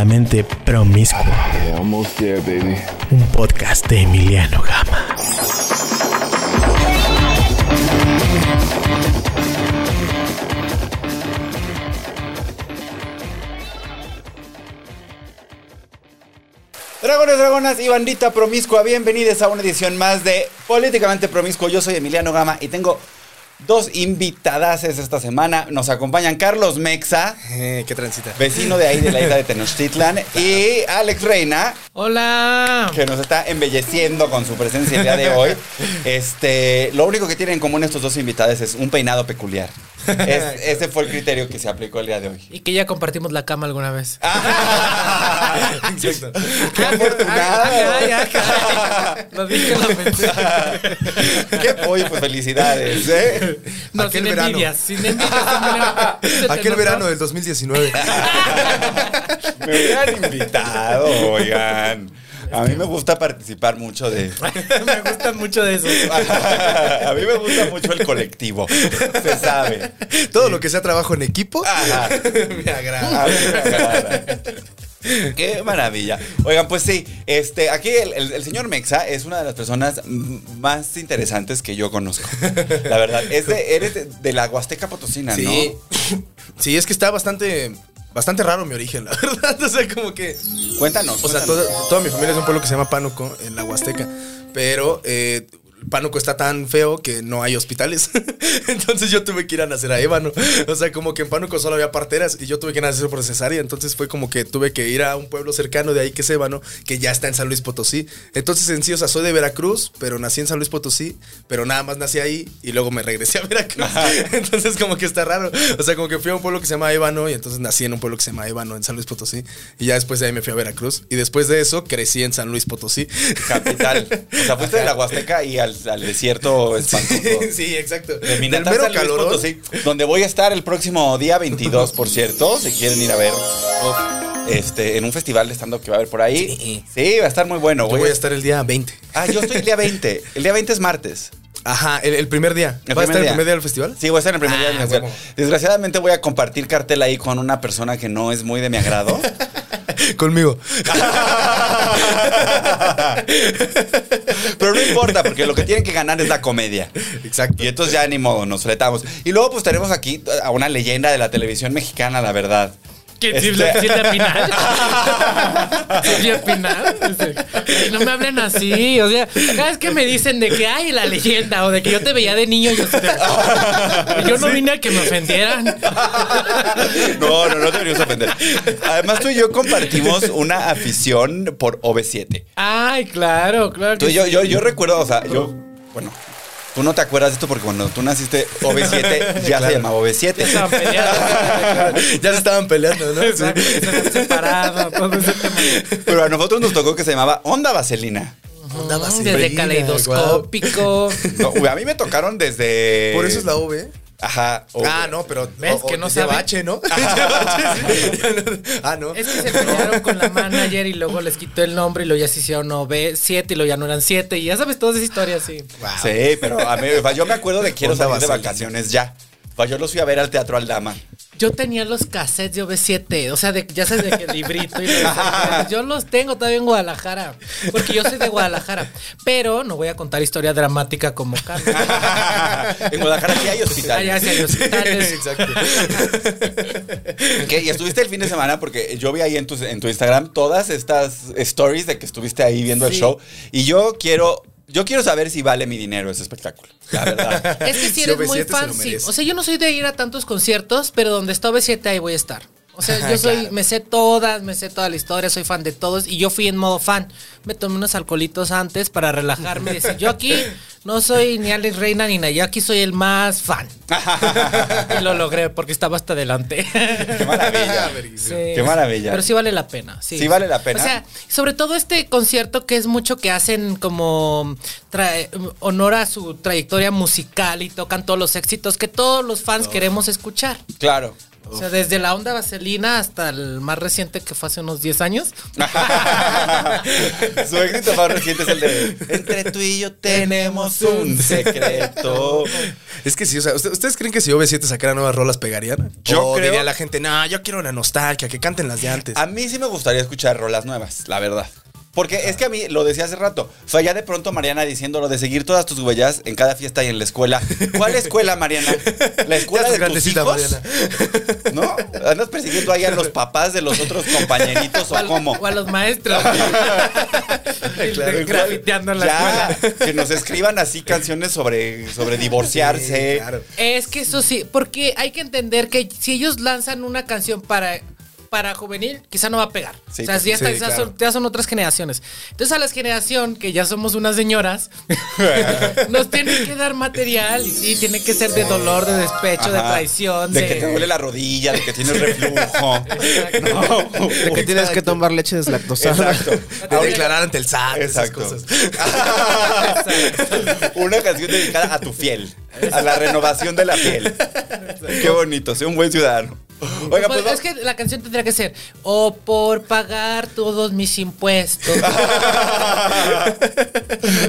Políticamente promiscuo. Un podcast de Emiliano Gama. Dragones, dragonas y bandita promiscua, bienvenidos a una edición más de Políticamente Promiscuo. Yo soy Emiliano Gama y tengo dos invitadas esta semana. Nos acompañan Carlos Mexa, Eh, qué transita. vecino de ahí de la isla de Tenochtitlan, y Alex Reina, Hola. que nos está embelleciendo con su presencia el día de hoy. Este, lo único que tienen en común estos dos invitados es un peinado peculiar. Es- ese fue el criterio que se aplicó el día de hoy. Y que ya compartimos la cama alguna vez. Exacto. ¡Qué afortunado! Ay, ay, ay. Lo dije, lo pensé. ¡Qué pollo! Pues felicidades, ¿eh? No, Aquel sin verano. envidias, sin envidias. Emiliano. ¿Se te Aquel verano del 2019. Me hubieran invitado, oigan. A mí me gusta participar mucho de... Me gustan mucho de eso. A mí me gusta mucho el colectivo, se sabe. Todo lo que sea trabajo en equipo Ajá. me agrada. A mí me agrada. Qué maravilla. Oigan, pues sí, este, aquí el, el- el señor Mexa es una de las personas más interesantes que yo conozco. La verdad, es de, eres de, de la Huasteca Potosina, Sí. ¿no? Sí, es que está bastante bastante raro mi origen, la verdad. O sea, como que Cuéntanos. O sea, cuéntanos. toda, toda mi familia es de un pueblo que se llama Pánuco, en la Huasteca. Pero eh, Pánuco está tan feo que no hay hospitales. entonces yo tuve que ir a nacer a Ébano. O sea, como que en Pánuco solo había parteras y yo tuve que nacer por cesárea. Entonces fue como que tuve que ir a un pueblo cercano de ahí que es Ébano, que ya está en San Luis Potosí. Entonces en sí, o sea, soy de Veracruz, pero nací en San Luis Potosí, pero nada más nací ahí y luego me regresé a Veracruz. entonces como que está raro. O sea, como que fui a un pueblo que se llama Ébano y entonces nací en un pueblo que se llama Ébano en San Luis Potosí. Y ya después de ahí me fui a Veracruz. Y después de eso crecí en San Luis Potosí. Capital. O sea, fuiste de la Huasteca y al, al desierto espantoso. Sí, sí, exacto. De Del Minatán, mero Luis calorón. Potosí, donde voy a estar el próximo día 22, por cierto, si quieren ir a ver. Este, en un festival de stand-up que va a haber por ahí. Sí. Sí, va a estar muy bueno. Yo voy a estar el día 20. Ah, yo estoy el día 20. El día 20 es martes. Ajá, el, el primer día. El ¿Va a estar día. el primer día del festival? Sí, voy a estar en el primer día del Ah, festival. Desgraciadamente voy a compartir cartel ahí con una persona que no es muy de mi agrado. Conmigo. Pero no importa, porque lo que tienen que ganar es la comedia. Exacto. Y entonces ya ni modo, nos fletamos. Y luego pues tenemos aquí a una leyenda de la televisión mexicana, la verdad. ¿Qué? Este- ¿Silvia, Silvia Pinal? ¿Silvia Pinal? Ay, no me hablen así. O sea, cada vez que me dicen de que hay la leyenda o de que yo te veía de niño, yo, yo no vine a que me ofendieran. No, no, no deberíamos ofender. Además, tú y yo compartimos una afición por OV7. Ay, claro, claro. Tú yo, yo, yo recuerdo, o sea, yo, bueno, tú no te acuerdas de esto porque cuando tú naciste, OV7 ya se llamaba OV7. Estaban peleando. ya se estaban peleando, ¿no? Exacto, Sí. Pero a nosotros nos tocó que se llamaba Onda Vaselina. Onda vaselina, Desde caleidoscópico. No, a mí me tocaron desde. Por eso es la V. Ajá. o- Ah, no, pero. ¿Ves o- que no sabe? H, ¿no? Ah, no. Es que se pelearon con la manager y luego les quitó el nombre y luego ya se hicieron OV 7 y luego ya no eran 7 y ya sabes todas esas historias, sí. Wow. Sí, pero a mí, yo me acuerdo de quiero salir de vacaciones ya. Sea, yo los fui a ver al Teatro Aldama. Yo tenía los cassettes de OV7, o sea, de, ya sabes de que el librito y los- yo los tengo todavía en Guadalajara, porque yo soy de Guadalajara, pero no voy a contar historia dramática como Carlos. en Guadalajara sí hay hospitales. Allá sí hay hospitales. Exacto. ¿Qué? Y estuviste el fin de semana porque yo vi ahí en tu, en tu Instagram todas estas stories de que estuviste ahí viendo el show. Y yo quiero, yo quiero saber si vale mi dinero ese espectáculo. La verdad. Es que si eres OV7 muy fan, sí. O sea, yo no soy de ir a tantos conciertos, pero donde está OV7 ahí voy a estar. O sea, yo soy, me sé todas, me sé toda la historia, soy fan de todos y yo fui en modo fan. Me tomé unos alcoholitos antes para relajarme y decir, yo aquí no soy ni Alex Reina ni nada, yo aquí soy el más fan. y lo logré porque estaba hasta adelante. Qué maravilla. Sí. Qué maravilla. Pero sí vale la pena. Sí, Sí vale la pena. O sea, sobre todo este concierto que es mucho que hacen como tra- honor a su trayectoria musical y tocan todos los éxitos que todos los fans queremos escuchar. Claro. O sea, desde la onda vaselina hasta el más reciente que fue hace unos 10 años. Su éxito más reciente es el de Entre tú y yo tenemos un secreto. Es que sí, o sea, ¿usted- ¿ustedes creen que si OV7 sacara nuevas rolas pegarían? Yo o creo- diría la gente, no, yo quiero la nostalgia, que canten las de antes. A mí sí me gustaría escuchar rolas nuevas, la verdad. Porque es que a mí, lo decía hace rato, o sea, ya de pronto Mariana diciendo lo de seguir todas tus huellas en cada fiesta y en la escuela. ¿Cuál escuela, Mariana? ¿La escuela de tus hijos? Mariana. ¿No? ¿Andas persiguiendo ahí a los papás de los otros compañeritos O cómo? o a los maestros. Claro. Grafiteando en la Ya, escuela. que nos escriban así canciones sobre, sobre divorciarse. Sí, claro. Es que eso sí, porque hay que entender que si ellos lanzan una canción para, para juvenil, quizá no va a pegar. Sí, o sea, pues, ya, está- sí, ya claro. son, ya son otras generaciones. Entonces, a la generación, que ya somos unas señoras, nos tienen que dar material y sí, tiene que ser de dolor, de despecho, de traición, De de. que te duele la rodilla, de que tienes reflujo. No. De que tienes que tomar leche deslactosada. Exacto. De declarar ante el SAT, esas Exacto. cosas. Una canción dedicada a tu fiel, a la renovación de la piel. Qué bonito, sé un buen ciudadano. Oiga, pues, Pues, es que la canción tendría que ser o por pagar todos mis impuestos.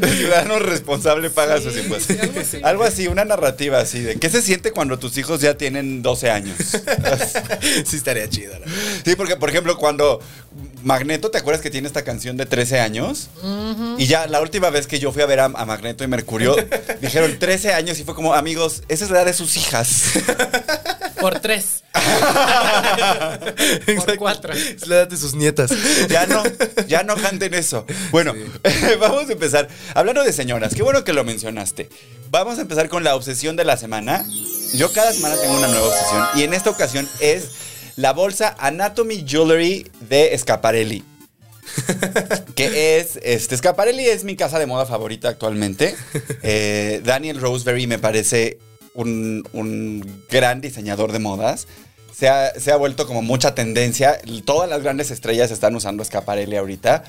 El ciudadano responsable paga Sí, sus impuestos. sí, algo así. Algo así, una narrativa así de ¿qué se siente cuando tus hijos ya tienen 12 años? sí estaría chido. ¿no? Sí, porque por ejemplo, cuando Magneto, ¿te acuerdas que tiene esta canción de 13 años? Y ya la última vez que yo fui a ver a, a Magneto y Mercurio, dijeron 13 años y fue como, amigos, esa es la edad de sus hijas. por tres. por cuatro. Es la edad de sus nietas. Ya no, ya no canten eso. Bueno, vamos a empezar. Hablando de señoras, qué bueno que lo mencionaste. Vamos a empezar con la obsesión de la semana. Yo cada semana tengo una nueva obsesión y en esta ocasión es la bolsa Anatomy Jewelry de Scaparelli. que es, este, Scaparelli es mi casa de moda favorita actualmente. Eh, Daniel Roseberry me parece un, un gran diseñador de modas. Se ha, se ha vuelto como mucha tendencia. Todas las grandes estrellas están usando Scaparelli ahorita.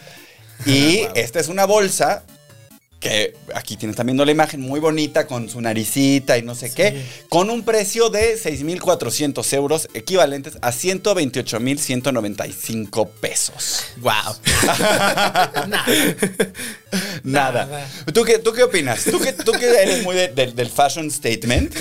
Y esta es una bolsa que aquí tienes también viendo la imagen muy bonita con su naricita y no sé qué, con un precio de 6.400 euros equivalentes a 128.195 pesos. Wow. Nada. Nada. Nada. ¿Tú qué, ¿Tú qué opinas? ¿Tú que, tú que eres muy de- del- del fashion statement?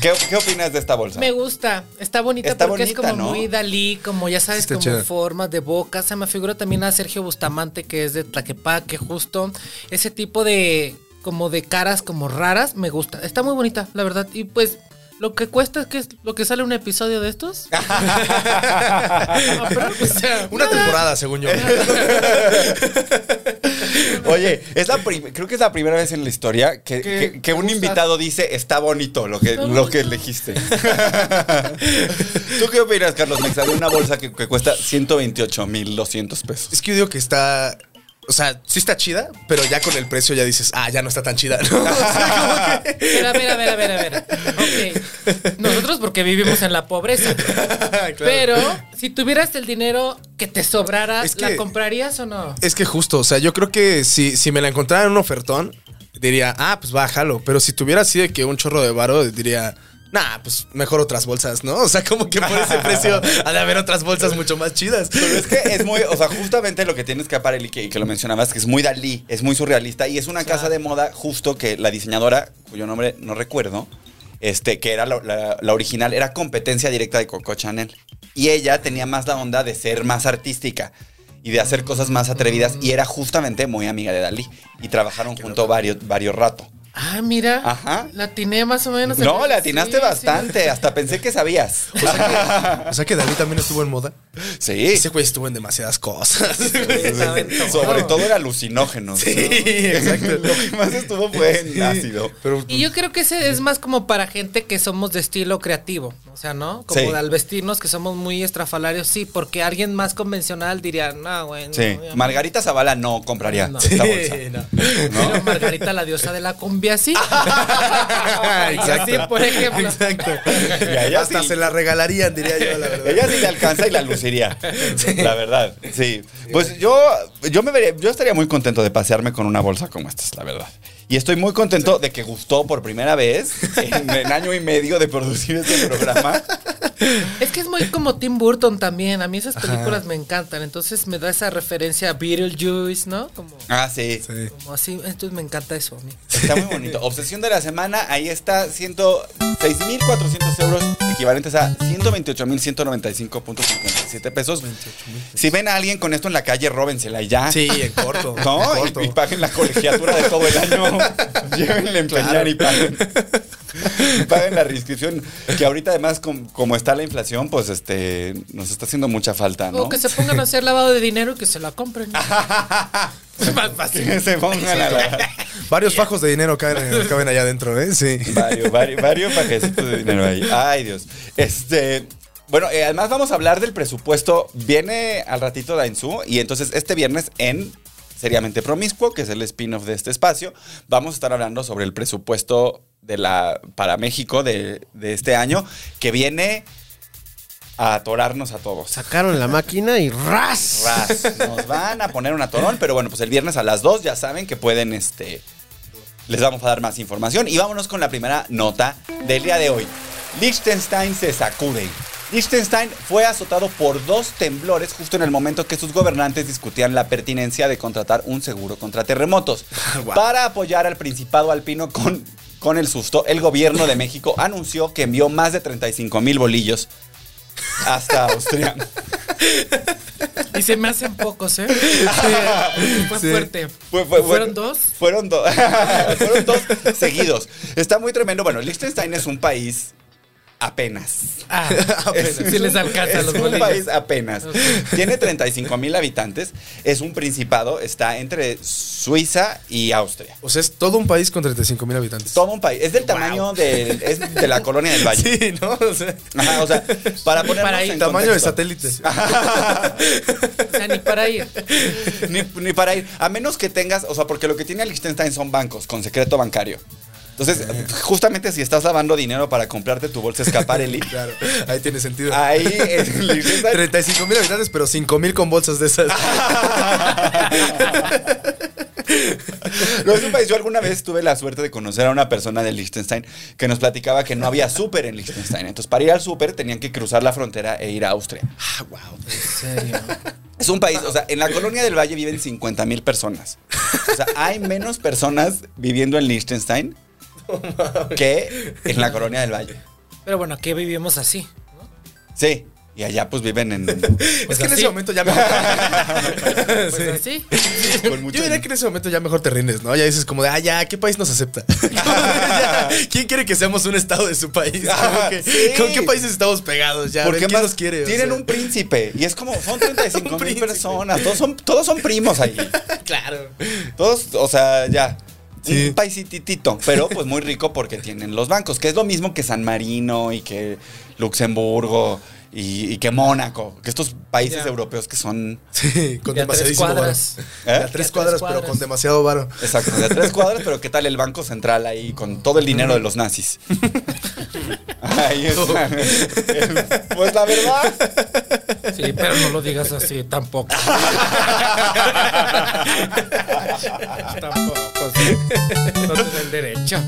¿Qué, qué opinas de esta bolsa? Me gusta, está bonita Está porque bonita, es como ¿no? muy Dalí, como ya sabes, Está como chida. formas de boca. Se me figura también a Sergio Bustamante, que es de Tlaquepaque, justo. Ese tipo de, como de caras como raras, me gusta. Está muy bonita, la verdad. Y pues, lo que cuesta es que es lo que sale un episodio de estos. No, pero, o sea, Una nada. temporada, según yo. Oye, es la creo que es la primera vez en la historia que, ¿Qué que- que un invitado dice está bonito lo que, lo que elegiste. ¿Tú qué opinas, Carlos Mexa, de una bolsa que, que cuesta 128.200 pesos? Es que yo digo que está. O sea, sí está chida, pero ya con el precio ya dices, ah, ya no está tan chida. ¿no? O sea, como que- a ver, a ver, a ver, a ver. Ok. Nosotros porque vivimos en la pobreza. Claro. Pero si tuvieras el dinero que te sobrara, Es ¿la comprarías o no? Es que justo, o sea, yo creo que si, si me la encontrara en un ofertón, diría, ah, pues bájalo. Pero si tuviera así de que un chorro de varo, diría, nah, pues mejor otras bolsas, ¿no? O sea, como que por ese precio ha de haber otras bolsas mucho más chidas. Pero es que es muy, o sea, justamente lo que tienes que Scaparelli, que, que lo mencionabas, que es muy Dalí, es muy surrealista y es una casa de moda justo que la diseñadora, cuyo nombre no recuerdo, este, que era la, la- la original, era competencia directa de Coco Chanel. Y ella tenía más la onda de ser más artística y de hacer cosas más atrevidas y era justamente muy amiga de Dalí y trabajaron juntos varios, varios rato. Ah, mira. Ajá. La atiné más o menos. No, le atinaste Sí, sí. bastante. Hasta pensé que sabías. O sea que David también estuvo en moda. Sí. Ese güey estuvo en demasiadas cosas. En. Sobre todo era alucinógeno. Sí, exacto. Lo que más estuvo fue en ácido. Pero Y yo creo que ese es más como para gente que somos de estilo creativo. O sea, ¿no? Como Sí. al vestirnos que somos muy estrafalarios, sí, porque alguien más convencional diría, no, güey. no, Sí. Margarita Zavala no compraría No. esta bolsa. Sí, no. Pero Margarita, la diosa de la cumbia, sí. Exacto. Sí, por ejemplo. Exacto. Y Hasta sí. se la regalarían, diría yo, la verdad. Ella sí le alcanza y la luciría. La verdad, sí. Pues yo, yo me vería, yo estaría muy contento de pasearme con una bolsa como esta, la verdad. Y estoy muy contento de que gustó por primera vez en, en año y medio de producir este programa. Es que es muy como Tim Burton también. A mí esas películas me encantan. Entonces me da esa referencia a Beetlejuice, ¿no? Como, Ah, sí. Sí. como así. Entonces me encanta eso a mí. Está muy bonito. Obsesión de la semana, ahí está, 106.400 euros, equivalentes a 128.195.57 pesos. Si ven a alguien con esto en la calle, róbensela y ya. Sí, en corto. ¿No? en Y- corto. Y, paguen la colegiatura de todo el año. Llévenle a empeñar Claro. y paguen. Paguen la reinscripción. Que ahorita, además, com- como está la inflación, pues este nos está haciendo mucha falta, ¿no? O que se pongan a hacer lavado de dinero y que se la compren. es más fácil. Que se pongan a la. Varios fajos de dinero caben, caben allá adentro, ¿eh? Sí. Varios, varios, varios pajecitos de dinero ahí. Ay, Dios. Este. Bueno, eh, además vamos a hablar del presupuesto. Viene al ratito Dainzú y entonces este viernes en Seriamente Promiscuo, que es el spin-off de este espacio, vamos a estar hablando sobre el presupuesto de la, para México de, de este año, que viene a atorarnos a todos. Sacaron la máquina y ras. Ras. Nos van a poner un atorón, pero bueno, pues el viernes a las 2 ya saben que pueden, este, les vamos a dar más información. Y vámonos con la primera nota del día de hoy. Liechtenstein se sacude. Liechtenstein fue azotado por dos temblores justo en el momento que sus gobernantes discutían la pertinencia de contratar un seguro contra terremotos. Para apoyar al Principado Alpino con, con el susto, el gobierno de México anunció que envió más de 35 mil bolillos hasta Austria. Y se me hacen pocos, ¿eh? Fue Sí. fuerte. Fue- fue- ¿Fueron fue- dos? Fueron dos. fueron dos seguidos. Está muy tremendo. Bueno, Liechtenstein es un país apenas. Ah, Es- sí les alcanza es los un bolillos. país apenas. Tiene 35 mil habitantes. Es un principado. Está entre Suiza y Austria. O sea, es todo un país con 35 mil habitantes. Todo un país. Es del tamaño es de la colonia del Valle. Sí, ¿no? O sea, Ajá, o sea, para ir. en tamaño de satélite. O sea, ni para ir. ni, ni para ir. A menos que tengas, o sea, porque lo que tiene Liechtenstein son bancos con secreto bancario. Entonces, justamente si estás lavando dinero para comprarte tu bolsa Escaparelli, Claro, ahí tiene sentido. ahí en Liechtenstein 35 mil habitantes, pero 5 mil con bolsas de esas. No, es un país. Yo alguna vez tuve la suerte de conocer a una persona de Liechtenstein que nos platicaba que no había súper en Liechtenstein. Entonces, para ir al súper tenían que cruzar la frontera e ir a Austria. Ah, wow. En serio. Es un país, o sea, en la colonia del Valle viven 50 mil personas. O sea, hay menos personas viviendo en Liechtenstein que en la colonia del Valle. Pero bueno, aquí vivimos así. Sí, y allá pues viven en... Es que en así. ese momento ya mejor. Pues Sí. así. con mucho- Yo diría que en ese momento ya mejor te rindes, ¿no? Ya dices como de, ah, ya, ¿qué país nos acepta? Ya, ¿Quién quiere que seamos un estado de su país? Que, Sí. ¿Con qué países estamos pegados? Ya, Porque ¿quién más nos quiere? O tienen sea, un príncipe y es como son 35 Un mil personas, todos son todos son primos ahí. Claro. Todos, o sea, ya. Un paisititito, pero pues muy rico porque tienen los bancos, que es lo mismo que San Marino y que Luxemburgo y, y que Mónaco, que estos países europeos que son Sí, con De a tres demasiadísimo varo. cuadras. ¿Eh? De a De a tres cuadras, pero con demasiado varo. Exacto, de tres cuadras, pero ¿qué tal el Banco Central ahí con todo el dinero de los nazis? Ahí está. Pues la verdad. Sí, pero no lo digas así tampoco. tampoco, sí. No el derecho.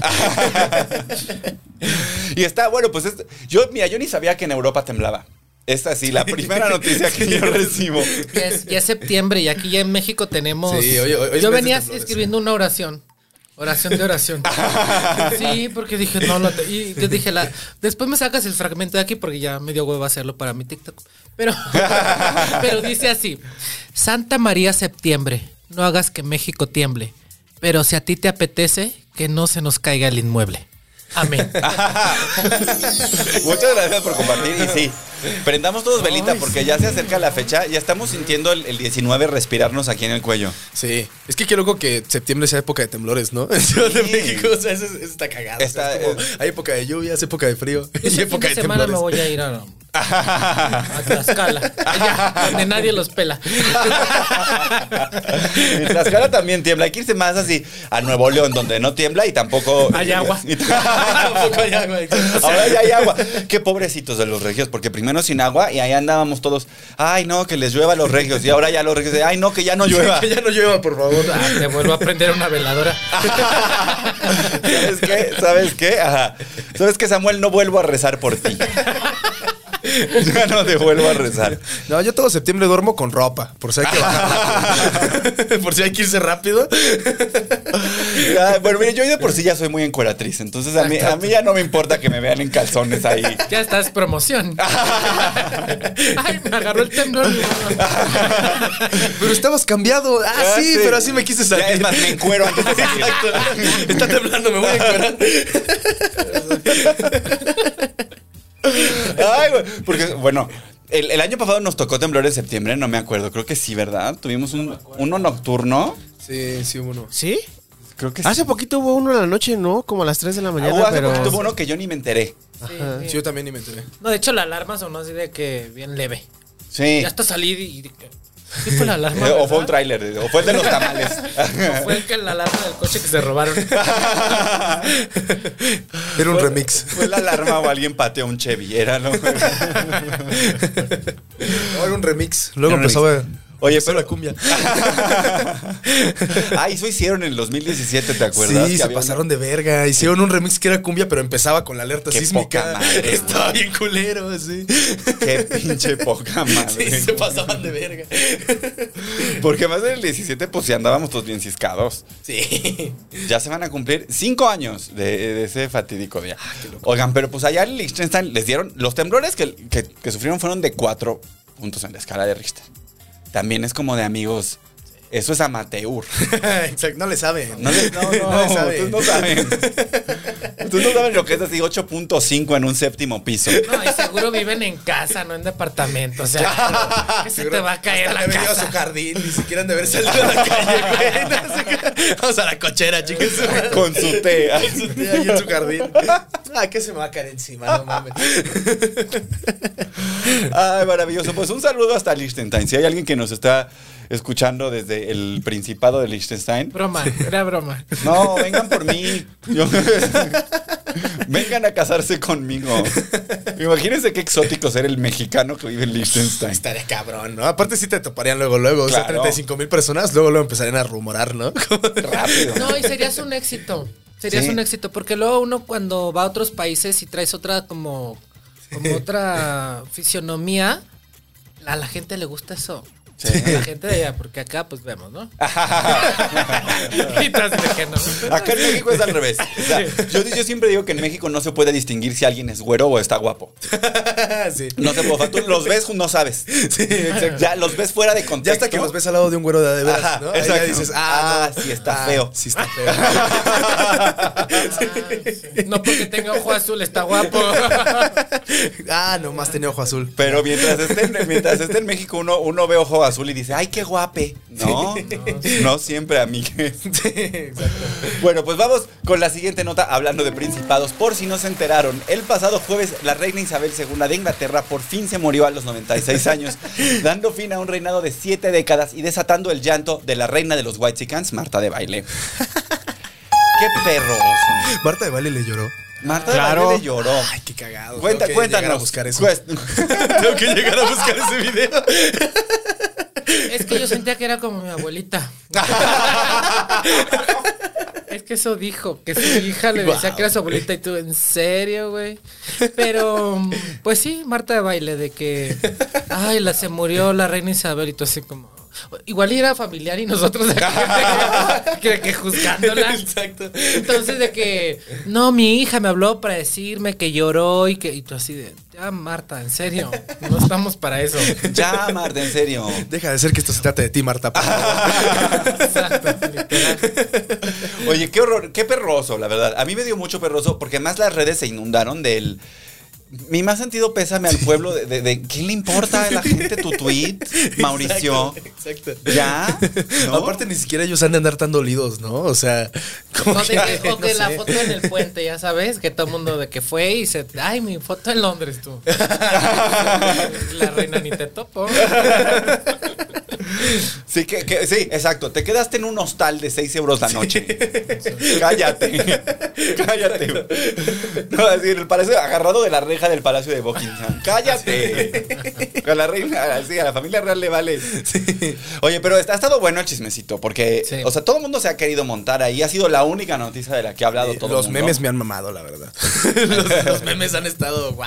Y está, bueno, pues es- yo, mira, yo ni sabía que en Europa temblaba. Esta sí, la primera noticia que yo recibo. Ya es, ya es septiembre y aquí ya en México tenemos. Sí, hoy- hoy es yo venía escribiendo una oración. Oración de oración. Sí, porque dije, no, lo te- y yo dije, la, después me sacas el fragmento de aquí porque ya me dio huevo hacerlo para mi TikTok. Pero, pero dice así: Santa María Septiembre, no hagas que México tiemble. Pero si a ti te apetece, que no se nos caiga el inmueble. Amén. Muchas gracias por compartir. Y sí, prendamos todos velita Ay, porque sí. ya se acerca la fecha. Ya estamos sintiendo el, el 19 respirarnos aquí en el cuello. Sí, es que qué loco que septiembre sea época de temblores, ¿no? En Ciudad de. México, o sea, eso, eso está cagado. o sea, Está- es como, hay época de lluvias, época de frío y fin época de de semana me temblores. voy a ir a, a Tlaxcala, allá, donde nadie los pela. En Tlaxcala también tiembla. Hay que irse más así a Nuevo León, donde no tiembla y tampoco. Hay agua. Y- Tampoco hay agua. Ahora ya hay agua. Qué pobrecitos de los regios, porque primero sin agua y ahí andábamos todos. Ay, no, que les llueva a los regios. Y ahora ya los regios. Ay, no, que ya no llueva. Que ya no llueva, por favor. Ah, te vuelvo a prender una veladora. ¿Sabes qué? ¿Sabes qué? Ajá. ¿Sabes qué, Samuel? No vuelvo a rezar por ti. Ya no te vuelvo a rezar. No, yo todo septiembre duermo con ropa, por si hay que bajar. por si hay que irse rápido. Ya, bueno, mire, yo de por sí ya soy muy encueratriz. Entonces a mí, a mí ya no me importa que me vean en calzones ahí. Ya estás promoción. Ay, me agarró el temblor. Pero estabas cambiado. Ah, Ah, sí, sí. pero así me quise Ya, salir. es más, me encuero antes de salir. Exacto. Está temblando, me voy a encuerar. Ay, güey, porque, bueno, el, el año pasado nos tocó temblor en septiembre, no me acuerdo. Creo que sí, ¿verdad? Tuvimos un, uno nocturno. Sí, sí, uno. ¿Sí? Creo que sí. Hace poquito hubo uno en la noche, ¿no? Como a las 3 de la Ah, mañana, hubo hace pero... poquito hubo uno que yo ni me enteré. Sí, Sí, sí. yo también ni me enteré. No, de hecho la alarma sonó así de que bien leve. Sí. Ya hasta salí y... ¿Sí fue la alarma? Eh, o fue un tráiler, o fue el de los tamales. ¿O fue el que la alarma del coche que se robaron? Era un Fue- remix. Fue la alarma o alguien pateó un Chevy, era, ¿no? Era un remix. Luego Era Oye, pero- la cumbia. ah, eso hicieron en el 2017, ¿te acuerdas? Sí, Que se pasaron de verga. Hicieron un remix que era cumbia, pero empezaba con la alerta Qué sísmica. poca madre, Estaba bien culero, sí. Qué pinche poca madre. Sí, se pasaban de verga. Porque más del 17, pues sí andábamos todos bien ciscados. Sí. Ya se van a cumplir cinco años de, de ese fatídico día. Ah, Oigan, pero pues allá en Liechtenstein les dieron. Los temblores que, que- que sufrieron fueron de cuatro puntos en la escala de Richter. También es como de amigos. Eso es amateur. Exacto, no le saben. No, le- no, no, No le saben. ustedes no saben. Ustedes no saben lo que es así 8.5 en un séptimo piso. No, y seguro viven en casa, no en departamento. O sea, ¿qué se te va a caer Hasta la venido a casa? su jardín, ni siquiera han de haber salido a la calle, güey. Vamos a la cochera, chicos. Con su té. Su tía ahí en su jardín. Ah, ¿qué se me va a caer encima? No mames. Ay, maravilloso. Pues un saludo hasta Liechtenstein. Si hay alguien que nos está escuchando desde el Principado de Liechtenstein, Broma, era broma. no, vengan por mí. Yo- vengan a casarse conmigo. Imagínense qué exótico ser el mexicano que vive en Liechtenstein. Estaría cabrón, ¿no? Aparte sí te toparían luego, luego. O sea, Claro. 35 mil personas, luego luego empezarían a rumorar, ¿no? Rápido. No, y serías un éxito. Serías Sí. un éxito, porque luego uno cuando va a otros países y traes otra como, como otra fisionomía, a la gente le gusta eso. Sí. A la gente de allá, porque acá pues vemos, ¿no? y. Acá en México es al revés. O sea, yo, yo siempre digo que en México no se puede distinguir si alguien es güero o está guapo. sí. No se puede. Tú los ves, no sabes. Sí, exacto. Ya los ves fuera de contexto. Ya hasta que los ves al lado de un güero de, de veras, Ajá, ¿no? Ahí ya exacto. dices, ah, Ah, no. sí está Ah, feo. Sí está feo. No porque tenga ojo azul, está guapo. ah, nomás tenía ojo azul. Pero mientras esté, en- mientras esté en México, uno, uno ve ojo azul y dice, ay, qué guape. No, no siempre, amigues. Sí, exacto. Bueno, pues vamos con la siguiente nota hablando de principados. Por si no se enteraron, el pasado jueves la reina Isabel II de Inglaterra por fin se murió a los 96 años, dando fin a un reinado de siete décadas y desatando el llanto de la reina de los Whitesicans, Marta de Baile. ¡Qué perroso! Marta de Valle le lloró. Marta Claro. de Baile le lloró. Ay, qué cagado. Cuenta, Tengo que llegar a buscar eso. Tengo que llegar a buscar ese video. Es que yo sentía que era como mi abuelita. Es que eso dijo, que su hija le decía que era su abuelita y tú, ¿en serio, güey? Pero, pues sí, Marta de baile, de que, ay, la se murió la reina Isabel y tú así como, igual era familiar y nosotros aquí, que, que juzgándola. Exacto. Entonces de que, no, mi hija me habló para decirme que lloró y que, y tú así de, ya Marta, en serio, no estamos para eso. Ya, Marta, en serio. Deja de ser que esto se trate de ti, Marta. Exacto, literal. Oye, qué horror, qué perroso, la verdad. A mí me dio mucho perroso porque además las redes se inundaron del. Mi más sentido pésame al pueblo de, de- de- ¿qué le importa a la gente tu tweet, Mauricio? Exacto. ¿Ya? ¿No? Aparte, ni siquiera ellos han de andar tan dolidos, ¿no? O sea, como O, de que- que, o que la foto en el puente, ya sabes, que todo el mundo de que fue y se. Ay, mi foto en Londres, tú. la reina ni te topo. Sí, que, que- sí, exacto. Te quedaste en un hostal de 6 euros la noche. Cállate. Cállate. No, es decir, el palacio agarrado de la reja del palacio de Buckingham. Cállate. A la reina, sí, a la familia real le vale. Oye, pero ha estado bueno el chismecito, porque, Sí. o sea, todo el mundo se ha querido montar ahí. Ha sido la única noticia de la que ha hablado todo Los el mundo. memes me han mamado, la verdad. los, los memes han estado, wow.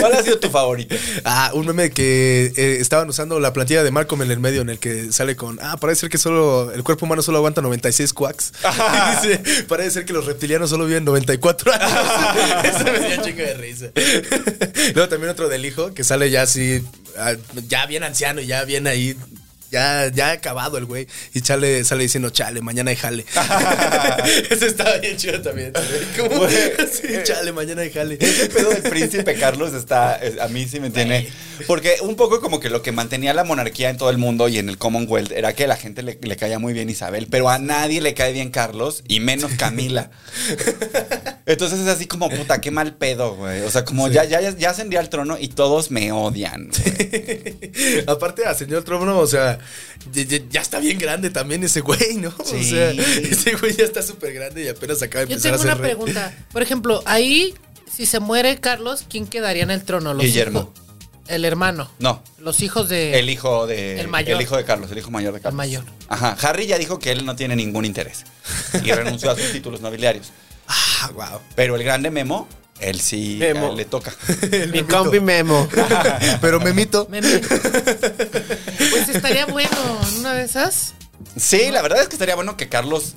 ¿Cuál ha sido tu favorito? Ah, un meme que eh, estaban usando la plantilla de Malcolm en el medio en el que sale con, ah, parece ser que solo el cuerpo humano solo aguanta 96 quacks. Y dice, parece ser que los reptilianos solo viven 94 años. Eso me dio un chingo de risa. Luego también otro del hijo que sale ya así, ah, ya bien anciano y ya bien ahí. Ya, ya acabado el güey. Y chale, sale diciendo, chale, mañana hay jale. Eso estaba bien chido también. Como, sí, chale, mañana hay jale. Ese pedo del príncipe Carlos está, es- a mí sí me tiene. Porque un poco como que lo que mantenía la monarquía en todo el mundo y en el Commonwealth era que a la gente le, le caía muy bien Isabel, pero a nadie le cae bien Carlos y menos Camila. Entonces es así como, puta, qué mal pedo, güey. O sea, como ya, ya, ya ascendí al trono y todos me odian. Aparte, a señor Trono, o sea, ya, ya- ya está bien grande también ese güey, ¿no? Sí. O sea, ese güey ya está súper grande y apenas acaba de Yo empezar tengo a ser una rey. pregunta. Por ejemplo, ahí, si se muere Carlos, ¿quién quedaría en el trono? Los Guillermo. hijos- el hermano. No. Los hijos de. El hijo de. El mayor. El hijo de Carlos, el hijo mayor de Carlos. mayor. Ajá. Harry ya dijo que él no tiene ningún interés. Y renunció a sus títulos nobiliarios. Ah, wow. Pero el grande Memo, él sí Memo. a él le toca. Mi compi Memo. Pero Memito. Meme. Pues estaría bueno en una de esas. Sí, la verdad es que estaría bueno que Carlos.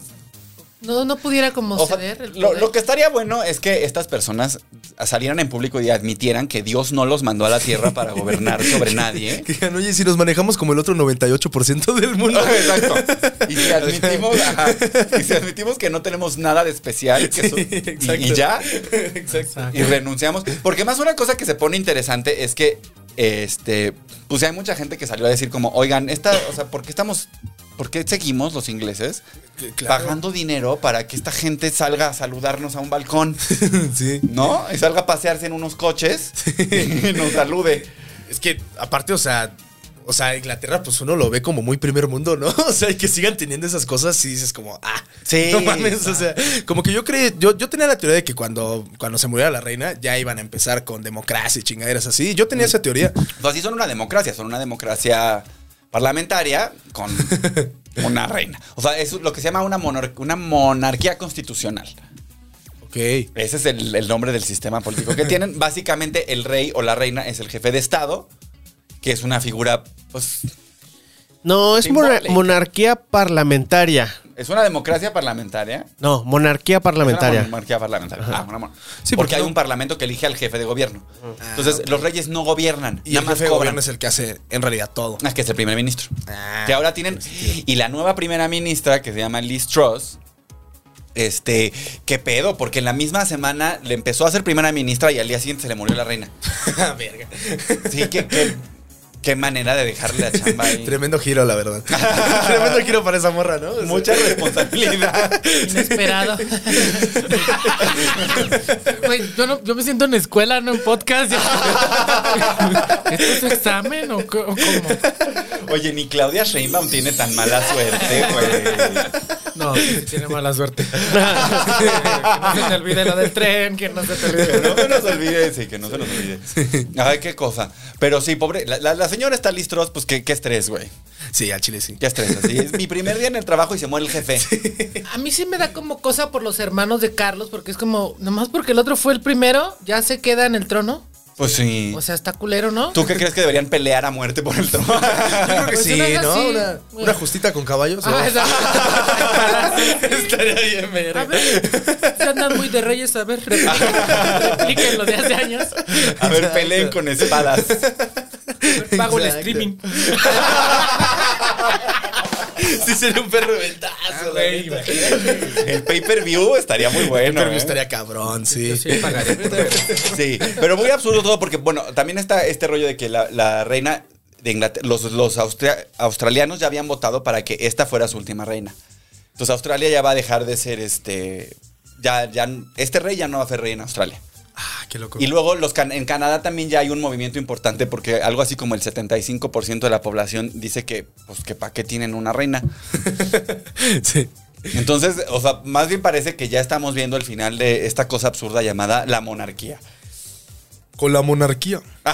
No, no pudiera como o sea, ceder el lo, poder. lo que estaría bueno es que estas personas salieran en público y admitieran que Dios no los mandó a la tierra para gobernar sobre nadie. Que digan, oye, si nos manejamos como el otro 98% del mundo. Exacto. Y si admitimos, ajá, y si admitimos que no tenemos nada de especial, que Sí, eso- y- exacto. y ya, Exacto. y renunciamos. Porque más una cosa que se pone interesante es que, este, pues hay mucha gente que salió a decir como, oigan, esta, o sea, ¿por qué estamos, por qué seguimos los ingleses Claro. pagando dinero para que esta gente salga a saludarnos a un balcón, Sí. ¿no? Y salga a pasearse en unos coches y nos salude. Es que, aparte, o sea. O sea, Inglaterra, pues uno lo ve como muy primer mundo, ¿no? O sea, y que sigan teniendo esas cosas y dices como, ah, Sí. no mames, o sea, como que yo creí, yo, yo tenía la teoría de que cuando, cuando se muriera la reina ya iban a empezar con democracia y chingaderas así. Yo tenía esa teoría. Pues así son una democracia, son una democracia parlamentaria con una reina. O sea, es lo que se llama una, monar- una monarquía constitucional. Ok. Ese es el, el nombre del sistema político que tienen. Básicamente, el rey o la reina es el jefe de Estado, que es una figura, pues, No, es mona- Simbólica. monarquía parlamentaria. Es una democracia parlamentaria. No, monarquía Es parlamentaria. una monarquía parlamentaria. Ah, una mon- Sí, porque porque hay un parlamento que elige al jefe de gobierno. Entonces, ok. los reyes no gobiernan, Y nada el más jefe de gobierno es el que hace en realidad todo. Ah, que es el primer ministro. Ah, que ahora tienen. Y la nueva primera ministra, que se llama Liz Truss. Este, qué pedo, porque en la misma semana le empezó a ser primera ministra y al día siguiente se le murió la reina. Ah, verga. Sí, qué, qué manera de dejarle la chamba ahí. Tremendo giro, la verdad. Tremendo giro para esa morra, ¿no? O sea, Mucha responsabilidad. Inesperado. Güey, yo, no- yo me siento en escuela, no en podcast. ¿Esto es examen o cómo? Oye, ni Claudia Sheinbaum tiene tan mala suerte, güey. No, sí, sí tiene mala suerte. que no se te olvide lo del tren, que no se te olvide. Que no se nos olvide, sí, que no se nos olvide. Ay, qué cosa. Pero sí, pobre, la, la- la señora está listros, pues qué, qué estrés, güey. Sí, al chile sí. Qué estrés, así. Es mi primer día en el trabajo y se muere el jefe. A mí sí me da como cosa por los hermanos de Carlos, porque es como, nomás porque el otro fue el primero, ya se queda en el trono. Pues sí. O sea, está culero, ¿no? ¿Tú qué crees que deberían pelear a muerte por el trono? Yo creo que Pues sí, una- ¿no? Una, una justita con caballos. Ah, esa- Estaría bien, A ver, se andan muy de reyes, a ver, repliquen, lo de hace años. A ver, peleen con espadas. Pago el Exacto. streaming. sí sería un perro de ventazo, Ah, güey, neta. imagínate. El pay-per-view estaría muy bueno. Pero ¿eh? estaría cabrón, sí. Yo sí pagaría. Sí, pero muy absurdo todo porque, bueno, también está este rollo de que la, la reina de Inglaterra, los, los austria- australianos ya habían votado para que esta fuera su última reina. Entonces Australia ya va a dejar de ser este, ya, ya, este rey ya no va a ser rey en Australia. Ah, qué loco. Y luego los can- en Canadá también ya hay un movimiento importante porque algo así como el 75% de la población dice que, pues, que para qué tienen una reina. sí. Entonces, o sea, más bien parece que ya estamos viendo el final de esta cosa absurda llamada la monarquía. Con la monarquía.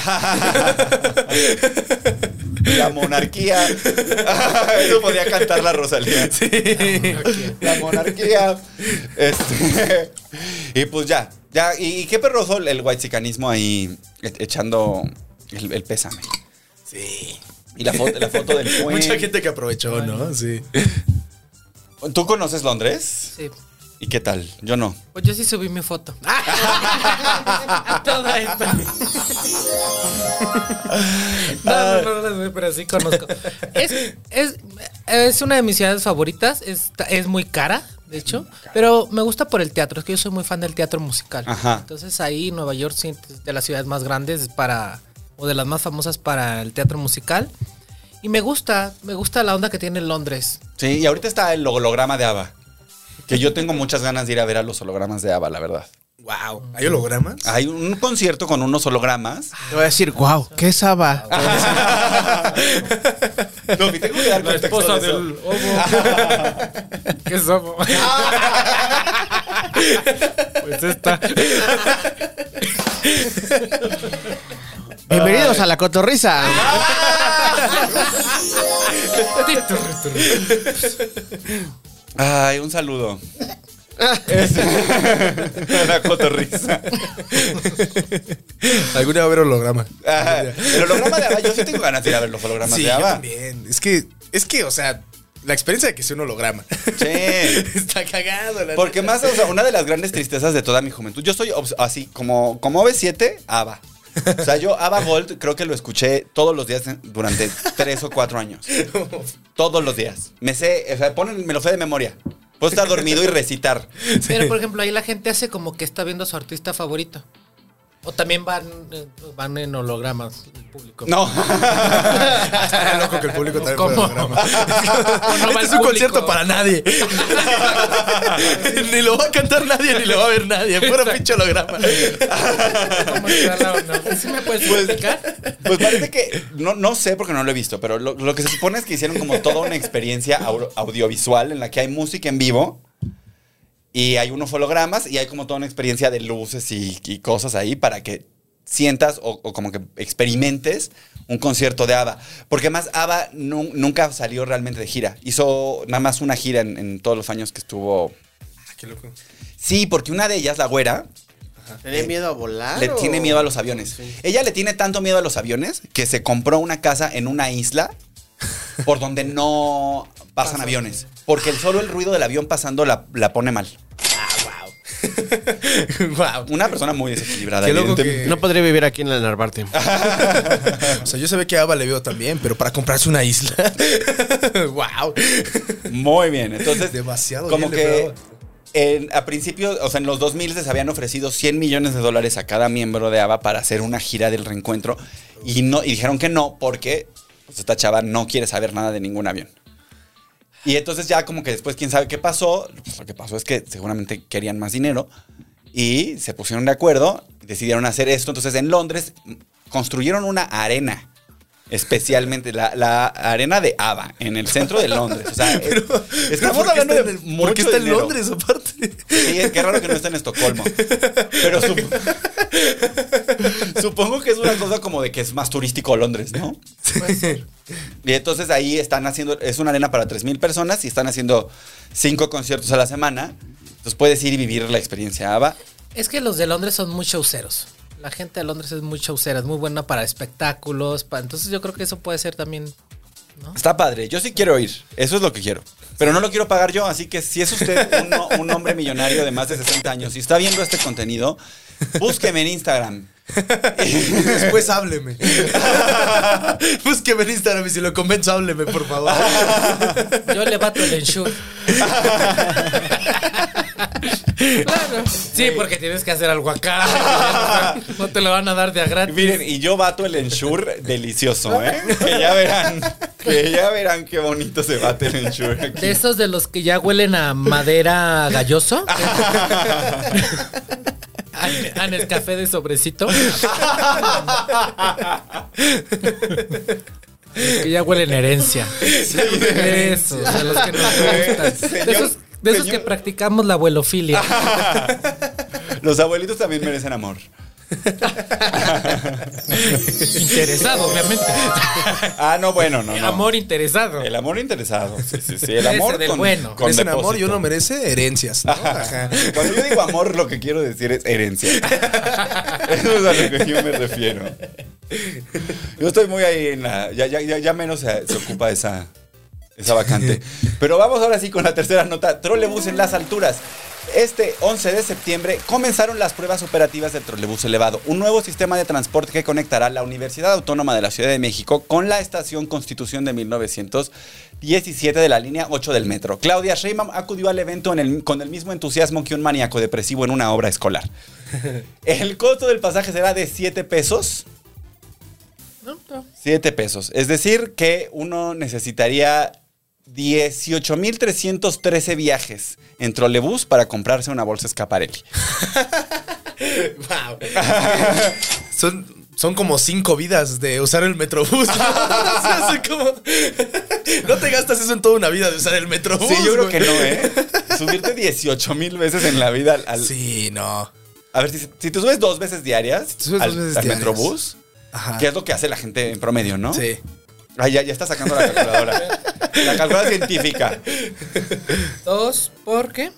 La monarquía. Eso podría cantar la Rosalía. La monarquía. Este, y pues ya. ya y, y qué perroso el whitezicanismo ahí e- echando el, el pésame. Sí. Y la foto, la foto del puente. Mucha gente que aprovechó, ¿no? Sí. ¿Tú conoces Londres? Sí. ¿Y qué tal? Yo no. Pues yo sí subí mi foto. Toda esta. No, no, no, no, no, pero sí conozco. Es, es, es una de mis ciudades favoritas. Es, es muy cara, de hecho. Pero me gusta por el teatro. Es que yo soy muy fan del teatro musical. Ajá. Entonces ahí Nueva York sí, es de las ciudades más grandes para. o de las más famosas para el teatro musical. Y me gusta, me gusta la onda que tiene Londres. Sí, y ahorita está el holograma de ABBA. Que yo tengo muchas ganas de ir a ver a los hologramas de ABBA, la verdad. Wow. ¿Hay hologramas? Hay un concierto con unos hologramas. Te voy a decir, wow, ¿qué es Saba? No, me tengo que dar La esposa de del homo. ¿Qué somos? pues esta. Bienvenidos a la cotorriza. Ay, un saludo. La cotorriza. ¿Alguna va a haber holograma? El holograma de ABBA, yo sí tengo ganas de ir a ver los hologramas Sí, de yo ABBA. también. Es que, es que, o sea, la experiencia de que sea un holograma. Sí. Está cagado, la Porque neta. más, o sea, una de las grandes tristezas de toda mi juventud. Yo soy así, como, como B7, ABBA. O sea, yo ABBA Gold creo que lo escuché todos los días durante tres o cuatro años. Todos los días. Me sé, o sea, ponen, me lo sé de memoria. Puedo estar dormido y recitar. Pero, por ejemplo, ahí la gente hace como que está viendo a su artista favorito. O también van, van en hologramas el público. No. Estaría loco que el público también ¿Cómo? holograma. no este es un concierto para nadie. ni lo va a cantar nadie, ni lo va a ver nadie. Puro pinche holograma. ¿Sí me puedes explicar? Pues parece que, no, no sé porque no lo he visto, pero lo, lo que se supone es que hicieron como toda una experiencia au- audiovisual en la que hay música en vivo y hay unos hologramas y hay como toda una experiencia de luces y, y cosas ahí para que sientas o, o como que experimentes un concierto de ABBA. Porque más ABBA nu- nunca salió realmente de gira. Hizo nada más una gira en, en todos los años que estuvo. Ah, Qué loco. Sí, porque una de ellas, la güera, ¿Tiene miedo a volar? le o- tiene miedo a los aviones. Ella le tiene tanto miedo a los aviones que se compró una casa en una isla por donde no pasan aviones. Porque el solo el ruido del avión pasando la, la pone mal. wow. Una persona muy desequilibrada. Qué loco evidentemente. que- No podría vivir aquí en la Narvarte. O sea, yo sabía que a Ava le veo también, pero para comprarse una isla. wow. Muy bien. Entonces, Demasiado como bien que en- a principios, o sea, en los 2000 les habían ofrecido 100 millones de dólares a cada miembro de ABBA para hacer una gira del reencuentro y no y dijeron que no porque pues, esta chava no quiere saber nada de ningún avión. Y entonces ya como que después quién sabe qué pasó, lo que pasó es que seguramente querían más dinero y se pusieron de acuerdo, decidieron hacer esto. Entonces en Londres construyeron una arena. Especialmente la, la arena de ABBA en el centro de Londres. O sea, es- estamos ¿por qué hablando está de en el- mucho ¿Por qué está en dinero. Londres aparte? Sí, es que raro que no esté en Estocolmo. Pero sup- supongo que es una cosa como de que es más turístico Londres, ¿no? Y entonces ahí están haciendo, es una arena para 3.000 personas y están haciendo cinco conciertos a la semana. Entonces puedes ir y vivir la experiencia ABBA. Es que los de Londres son muy showceros. La gente de Londres es muy showcera, es muy buena para espectáculos. entonces yo creo que eso puede ser también. Está padre. Yo sí quiero ir. Eso es lo que quiero. Pero no lo quiero pagar yo. Así que si es usted un, un hombre millonario de más de 60 años y está viendo este contenido, búsqueme en Instagram. Después hábleme. Búsqueme en Instagram y si lo convenzo, hábleme, por favor. Yo le bato el ensure. claro. Sí, porque tienes que hacer algo acá. No te lo van a dar de a gratis. Miren, y yo bato el ensure delicioso, ¿eh? Que ya verán, que ya verán qué bonito se bate el ensure aquí. De esos de los que ya huelen a madera galloso. A a Nescafé de sobrecito. Los que ya huelen herencia. De esos, de los que nos gustan. De esos, de esos que practicamos la abuelofilia. Los abuelitos también merecen amor. Interesado, obviamente. Ah, no, bueno, no, no. Amor interesado. El amor interesado. Sí, sí, sí. El amor del con, bueno. con Es un amor y uno merece herencias. ¿no? Ajá. Cuando yo digo amor, lo que quiero decir es herencia. Eso es a lo que yo me refiero. Yo estoy muy ahí en la. Ya, ya, ya, ya menos se, se ocupa esa, esa vacante. Pero vamos ahora sí con la tercera nota: trolebús en las alturas. Este 11 de septiembre comenzaron las pruebas operativas del trolebús elevado, un nuevo sistema de transporte que conectará la Universidad Autónoma de la Ciudad de México con la estación Constitución de 1917 de la línea 8 del metro. Claudia Sheinbaum acudió al evento en el- con el mismo entusiasmo que un maníaco depresivo en una obra escolar. El costo del pasaje será de 7 pesos. No, no. 7 pesos. Es decir, que uno necesitaría 18.313 viajes en trolebús para comprarse una bolsa Scaparelli. Wow. Son, son como cinco vidas de usar el metrobús. ¿no? Te gastas eso en toda una vida de usar el metrobús. Sí, yo creo que no, ¿eh? Subirte 18 mil veces en la vida al... Sí, no. A ver, si, si te subes dos veces diarias te subes al, dos veces al diarias. metrobús, Ajá. ¿qué es lo que hace la gente en promedio, no? Sí. Ay, ya, ya está sacando la calculadora. la calculadora científica. Dos, ¿por qué?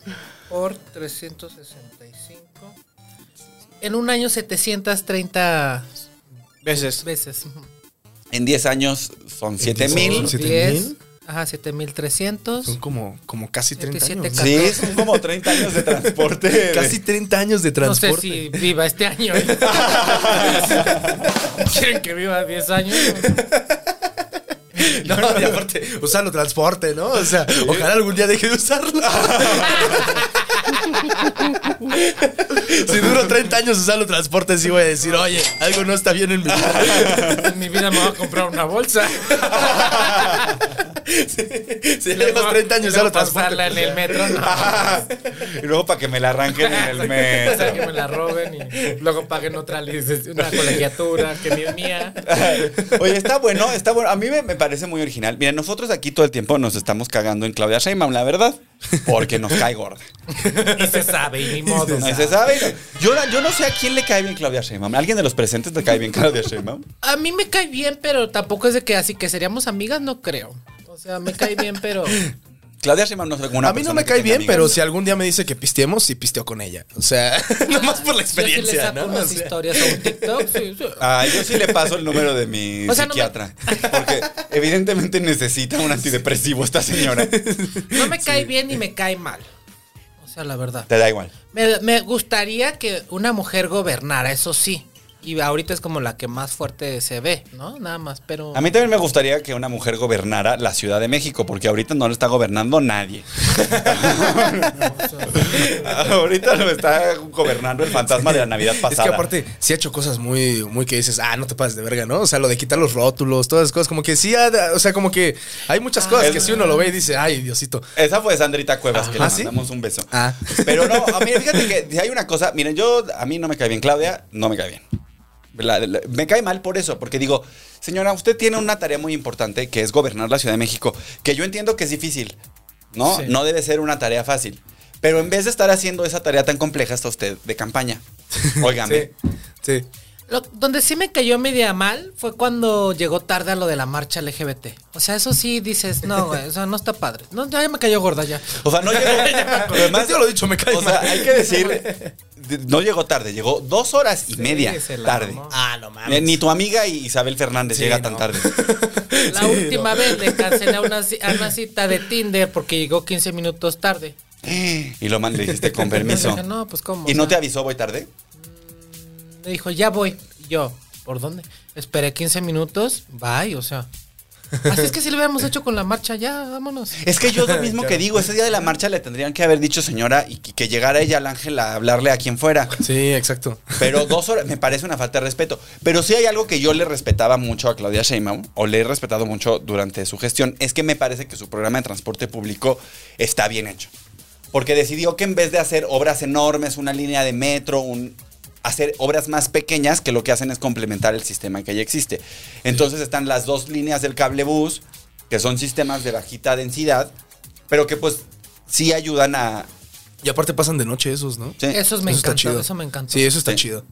Por 365. En un año 730 Veces. veces. En 10 años son 7 mil. Son siete 10. mil. Ajá, 7300. Son como, como casi 30 27 años. Sí, son como 30 años de transporte. Casi 30 años de No sé transporte. si viva este año. ¿eh? ¿Quieren que viva 10 años? No, y aparte, usarlo transporte, ¿no? O sea, ojalá algún día deje de usarlo. si duro 30 años usando transporte, sí voy a decir, oye, algo no está bien en mi vida. En mi vida me voy a comprar una bolsa. Si llevas 30 años usando transporte. pasarla en el metro. No. y luego para que me la arranquen en el O sea, que metro. me la roben y luego paguen otra una colegiatura que ni es mía. Oye, está bueno, está bueno. A mí me, me parece muy original. Mira, nosotros aquí todo el tiempo nos estamos cagando en Claudia Sheinbaum, la verdad. Porque nos cae gorda. Y se sabe, y ni modo. Y se sabe. Yo, yo no sé a quién le cae bien Claudia Sheinbaum. ¿A ¿Alguien de los presentes le cae bien Claudia Sheinbaum? A mí me cae bien, pero tampoco es de que así que seríamos amigas, no creo. O sea, me cae bien, pero. Claudia Sheinbaum no es como una A mí no me cae bien, pero si algún día me dice que pisteemos, sí pisteo con ella. O sea, nomás por la Yo sí le experiencia, saco ¿no? O unas sea, historias a un TikTok. sí, sí. Ah, yo sí le paso el número de mi O sea, no me- psiquiatra. Porque evidentemente necesita un antidepresivo esta señora. No me cae bien ni me cae mal. O sea, la verdad. Te da igual. Me, me gustaría que una mujer gobernara, eso sí. Y ahorita es como la que más fuerte se ve, ¿no? Nada más, pero. A mí también me gustaría que una mujer gobernara la Ciudad de México, porque ahorita no lo está gobernando nadie. ahorita lo está gobernando el fantasma de la Navidad Es pasada. que aparte, sí ha hecho cosas muy, muy que dices, ah, no te pases de verga, ¿no? O sea, lo de quitar los rótulos, todas esas cosas, como que sí, ha- o sea, como que hay muchas cosas es- que si uno lo ve y dice, ay, Diosito. Esa fue Sandrita Cuevas, que Ah, le ¿sí? mandamos un beso. Ah. Pero no, a mí, fíjate que si hay una cosa, miren, yo, a mí no me cae bien Claudia, no me cae bien. La- la- me cae mal por eso, porque digo, señora, usted tiene una tarea muy importante que es gobernar la Ciudad de México, que yo entiendo que es difícil, ¿no? Sí. No debe ser una tarea fácil. Pero en vez de estar haciendo esa tarea tan compleja, está usted de campaña. Óigame. Sí, sí. Lo- donde sí me cayó media mal fue cuando llegó tarde a lo de la marcha LGBT. O sea, eso sí dices, no, güey, o sea, no está padre. No, ya me cayó gorda ya. O sea, no llegó. pero además, Yo lo he dicho, me cae O sea, mal. hay que decir, de- no llegó tarde, llegó dos horas y media tarde. Ah, no Eh, Ni tu amiga Isabel Fernández Sí, llega no. tan tarde. La última vez le cancelé a una, a una cita de Tinder porque llegó 15 minutos tarde. Y lo man, le dijiste con permiso. Dije, no, pues cómo. ¿Y O no te avisó voy tarde? Me dijo, ya voy. Y yo, ¿por dónde? Esperé 15 minutos, bye, o sea. Así es que si lo hubiéramos hecho con la marcha, ya, vámonos. Es que yo es lo mismo que digo, ese día de la marcha le tendrían que haber dicho señora y que, llegara ella al ángel a hablarle a quien fuera. Sí, exacto. Pero dos horas me parece una falta de respeto. Pero sí hay algo que yo le respetaba mucho a Claudia Sheinbaum, o le he respetado mucho durante su gestión, es que me parece que su programa de transporte público está bien hecho. Porque decidió que en vez de hacer obras enormes, una línea de metro, un, hacer obras más pequeñas que lo que hacen es complementar el sistema que ya existe. Entonces están las dos líneas del cable bus, que son sistemas de bajita densidad, pero que pues sí ayudan a... Y aparte pasan de noche esos, ¿no? sí. Eso me encantó, chido. eso me encantó. Sí, eso está Sí. chido.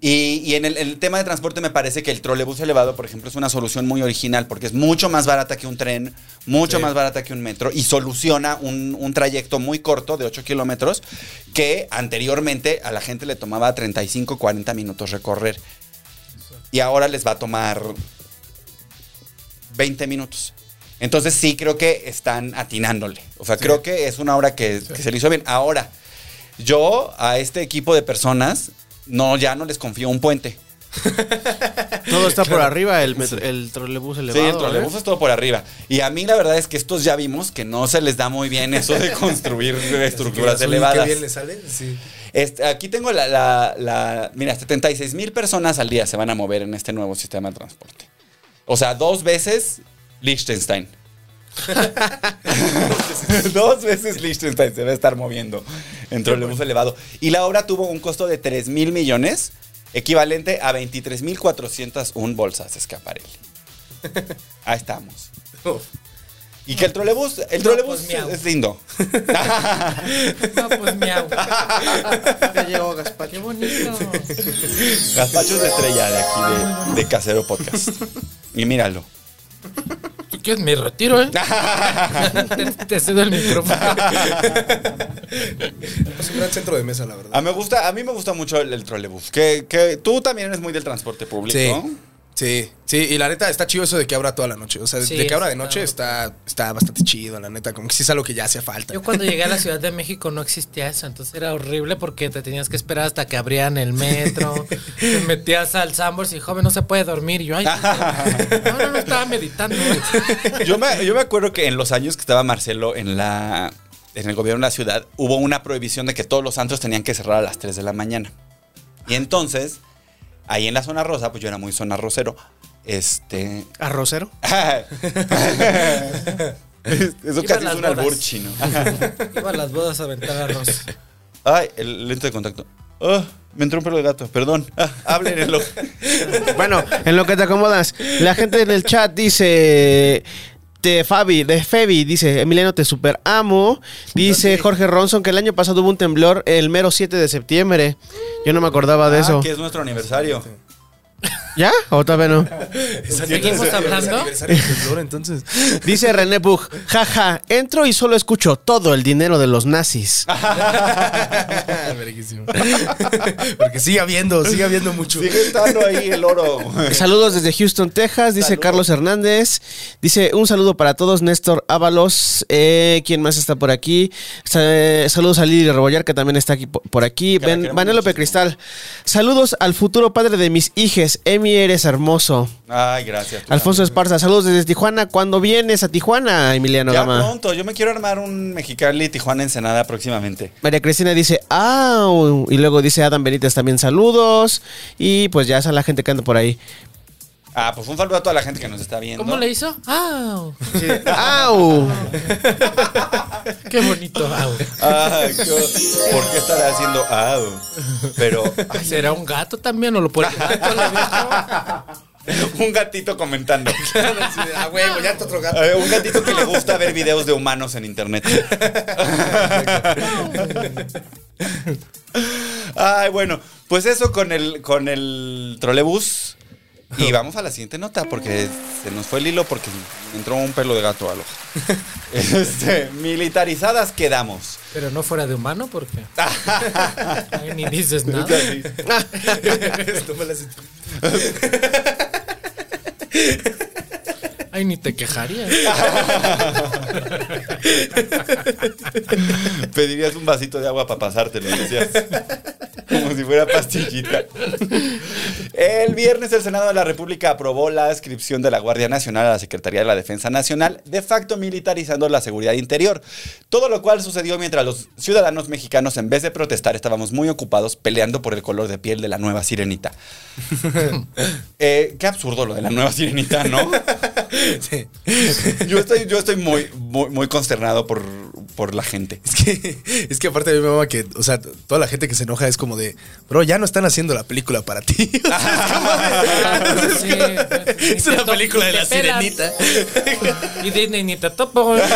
Y, y en el, el tema de transporte me parece que el trolebús elevado, por ejemplo, es una solución muy original porque es mucho más barata que un tren, mucho Sí. más barata que un metro y soluciona un, un trayecto muy corto de 8 kilómetros que anteriormente a la gente le tomaba 35, 40 minutos recorrer. Y ahora les va a tomar 20 minutos. Entonces sí creo que están atinándole. O sea, creo que es una obra que, que se le hizo bien. Ahora, yo a este equipo de personas, no, ya no les confío un puente. Todo está por arriba, el, metro- el trolebús elevado. sí, el trolebús ¿eh? es todo por arriba. Y a mí la verdad es que estos ya vimos que no se les da muy bien eso de construir estructuras Uy, elevadas. Qué bien le sale. Sí. Este, aquí tengo la, la- la- Mira, 76 mil personas al día se van a mover en este nuevo sistema de transporte. O sea, dos veces Liechtenstein. dos veces Liechtenstein se va a estar moviendo en trolebús elevado. Y la obra tuvo un costo de 3 mil millones, equivalente a 23 mil 401 bolsas de escaparelli. Ahí estamos. Y que el trolebús, el No, trolebús pues, es lindo. No, pues miau. Ya llegó Gaspar. Qué bonito. Gazpachos de estrella de aquí de, de Casero Podcast. Y míralo. ¿Tú quieres mi retiro, eh? te, te cedo el micrófono. Es un gran centro de mesa, la verdad. A, me gusta, a mí me gusta mucho el, el trolebús. Que, que tú también eres muy del transporte público. Sí. Sí, sí, y la neta está chido eso de que abra toda la noche. O sea, de- Sí, de que abra de noche está, está bastante chido, la neta. Como que sí es algo que ya hacía falta. Yo cuando llegué a la Ciudad de México no existía eso, entonces era horrible porque te tenías que esperar hasta que abrían el metro, te metías al Sambors y joven no se puede dormir y yo ay, no, no, no estaba meditando. Yo me, yo me acuerdo que en los años que estaba Marcelo en la en el gobierno de la ciudad, hubo una prohibición de que todos los antros tenían que cerrar a las 3 de la mañana. Y entonces, ahí en la zona rosa, pues yo era muy zona rosero. Este. ¿Arrocero? Eso casi a es un albur bodas. chino. Iba a las bodas a aventar arroz. Ay, el lente de contacto. Ah, me entró un pelo de gato, perdón. Ah, háblenlo. Bueno, en lo que te acomodas, la gente en el chat dice. De Fabi, de Febi, dice Emiliano, te super amo. Dice Jorge Ronson que el año pasado hubo un temblor el mero 7 de septiembre. Yo no me acordaba de Ah, eso. que es nuestro aniversario. ¿Ya? ¿O todavía no? ¿Seguimos hablando? entonces. Dice René Bug, jaja, entro y solo escucho todo el dinero de los nazis. Porque sigue habiendo, sigue habiendo mucho. Sigue estando ahí el oro. Saludos desde Houston, Texas, dice Saludos. Carlos Hernández. Dice un saludo para todos, Néstor Ábalos. Eh, ¿Quién más está por aquí? Sa- saludos a Lili Rebollar, que también está aquí po- por aquí. Muchísimo. Cristal. Saludos al futuro padre de mis hijes. Emi, eres hermoso. Ay, gracias. Alfonso Esparza, saludos desde Tijuana. ¿Cuándo vienes a Tijuana, Emiliano Ya Gama? pronto, yo me quiero armar un Mexicali Tijuana Ensenada próximamente. María Cristina dice, ¡au! Y luego dice Adam Benítez también saludos. Y pues ya esa la gente que anda por ahí. Ah, pues un saludo a toda la gente que nos está viendo. ¿Cómo le hizo? ¡Ah! ¡Au! ¡Qué bonito! ¡Au! Ay, qué- ¿Por qué estará haciendo ah? Pero ay, ¿Será un gato también o lo puede un gatito comentando. Ah, huevo, ya te otro gato. Eh, un gatito que le gusta ver videos de humanos en internet. Ay, bueno, pues eso con el con el trolebús. Y vamos a la siguiente nota, porque se nos fue el hilo porque entró un pelo de gato al ojo. Este, militarizadas quedamos. Pero no fuera de humano, porque. Ay, ni dices nada. Ay, ni te quejarías. Pedirías un vasito de agua para pasártelo, decías. Como si fuera pastillita. El viernes el Senado de la República aprobó la adscripción de la Guardia Nacional a la Secretaría de la Defensa Nacional, de facto militarizando la seguridad interior. Todo lo cual sucedió mientras los ciudadanos mexicanos, en vez de protestar, estábamos muy ocupados peleando por el color de piel de la nueva sirenita. Eh, qué absurdo lo de la nueva sirenita, ¿no? Sí. Yo estoy, yo estoy muy, muy, muy consternado por, por la gente. Es que, es que aparte a mí me mama que, o sea, toda la gente que se enoja es como de, bro, ya no están haciendo la película para ti. Es de- una película de la sirenita. Y Disney ni te topo.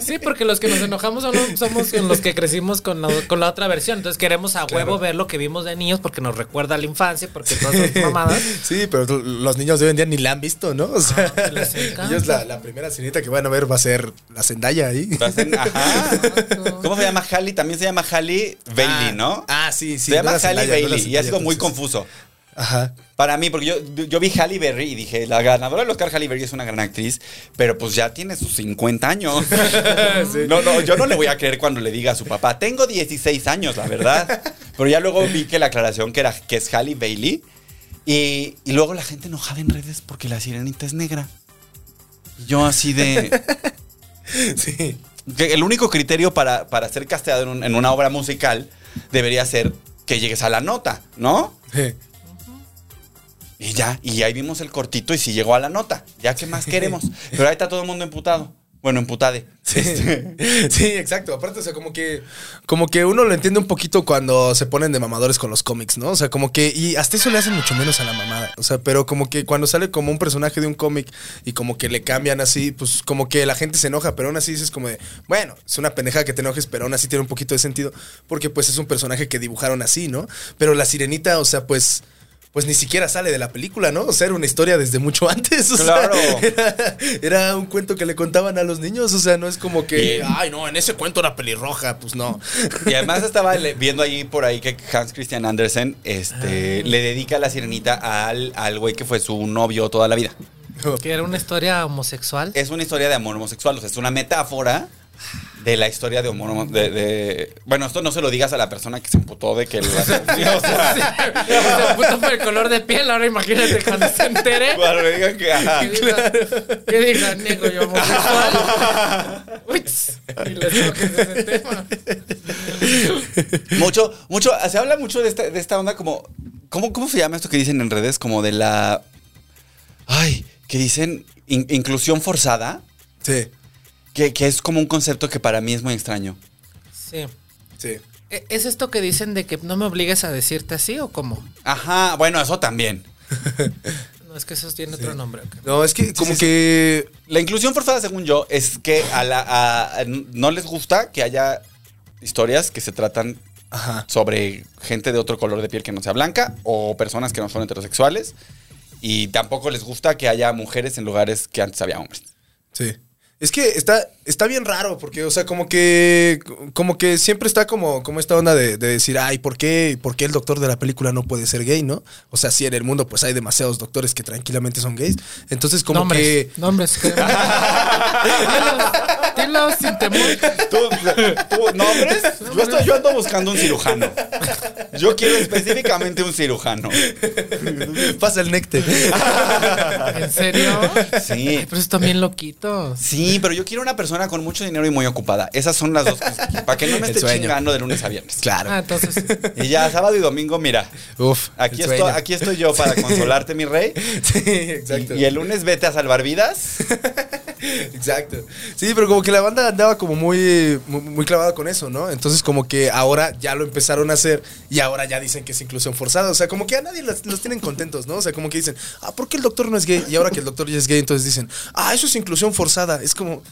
Sí, porque los que nos enojamos somos con los que crecimos con la, con la otra versión. Entonces queremos a huevo ver lo que vimos de niños porque nos recuerda a la infancia, porque todas son mamadas. Sí, pero los niños de hoy en día ni la han visto, ¿no? O sea, Ah, ellos la, la primera sirenita que van a ver va a ser la Zendaya ahí. Ajá. ¿Cómo se llama Halle? También se llama Halle Bailey, ¿no? Ah, sí, sí. se llama no Halle no Bailey y ha sido muy confuso. Ajá. Para mí, porque yo, yo vi Halle Berry y dije, la ganadora del Oscar Halle Berry es una gran actriz, pero pues ya tiene sus 50 años. No, no, yo no le voy a creer cuando le diga a su papá, tengo 16 años, la verdad. Pero ya luego vi que la aclaración que era que es Halle Bailey y, y luego la gente enojada en redes porque la sirenita es negra. Yo así de... Sí. Que el único criterio para, para ser casteado en, un- en una obra musical debería ser que llegues a la nota, ¿no? Sí. Y ya, y ahí vimos el cortito y sí llegó a la nota. Ya, ¿qué más queremos? Pero ahí está todo el mundo emputado. Bueno, emputade. Sí, Este, sí, exacto. Aparte, o sea, como que, como que uno lo entiende un poquito cuando se ponen de mamadores con los cómics, ¿no? O sea, como que, y hasta eso le hacen mucho menos a la mamada. O sea, pero como que cuando sale como un personaje de un cómic y como que le cambian así, pues como que la gente se enoja, pero aún así dices como de, bueno, es una pendejada que te enojes, pero aún así tiene un poquito de sentido, porque pues es un personaje que dibujaron así, ¿no? Pero la sirenita, o sea, pues. Pues ni siquiera sale de la película, ¿no? O sea, era una historia desde mucho antes. O sea, Claro. era, era un cuento que le contaban a los niños. O sea, no es como que, Y- ay, no, en ese cuento era pelirroja. Pues no. y además estaba viendo ahí por ahí que Hans Christian Andersen este, le dedica la sirenita al, al güey que fue su novio toda la vida. Que era una historia homosexual. Es una historia de amor homosexual, o sea, es una metáfora de la historia de homo- de, de- Bueno, esto no se lo digas a la persona que se emputó de que... o sea, Se puto por el color de piel. Ahora imagínate cuando se entere. cuando le digan que... ajá. Que diga, que diga, negro, yo homosexual. Uy, y les toques ese tema. Mucho, mucho, se habla mucho de esta, de esta onda como, ¿cómo, ¿cómo se llama esto que dicen en redes? Como de la, ay, que dicen in- inclusión forzada, Sí, que, que es como un concepto que para mí es muy extraño. Sí. sí. ¿E- ¿Es esto que dicen de que no me obligues a decirte así o cómo? Ajá, bueno, eso también. No, es que eso tiene otro nombre. No, es que como sí, sí. que. La inclusión forzada, según yo, es que a la, a- a- no les gusta que haya historias que se tratan Ajá. sobre gente de otro color de piel que no sea blanca o personas que no son heterosexuales. Y tampoco les gusta que haya mujeres en lugares que antes había hombres. Sí. Es que está, está bien raro, porque, o sea, como que. Como que siempre está como, como esta onda de, de decir, ay, ¿por qué, ¿por qué el doctor de la película no puede ser gay, no? O sea, sí, en el mundo, pues hay demasiados doctores que tranquilamente son gays. Entonces, como nombres, que. Nombres. sin temor. ¿Tú, tú, nombres? Yo, estoy, yo ando buscando un cirujano. Yo quiero específicamente un cirujano. Pasa el necte. ¿En serio? Sí. Ay, pero están bien loquitos. Sí, pero yo quiero una persona con mucho dinero y muy ocupada. Esas son las dos cosas. Para que no me El esté sueño. chingando de lunes a viernes. Claro. Ah, entonces. Y ya, sábado y domingo, mira. Uf. Aquí estoy, aquí estoy yo para consolarte, mi rey. Sí, exacto. Y, y el lunes vete a salvar vidas. Exacto. Sí, pero como que la banda andaba como muy, muy, clavada con eso, ¿no? Entonces como que ahora ya lo empezaron a hacer y ahora ya dicen que es inclusión forzada. O sea, como que a nadie los, los tienen contentos, ¿no? O sea, como que dicen, ah, ¿por qué el doctor no es gay? Y ahora que el doctor ya es gay, entonces dicen, ah, eso es inclusión forzada. Es como,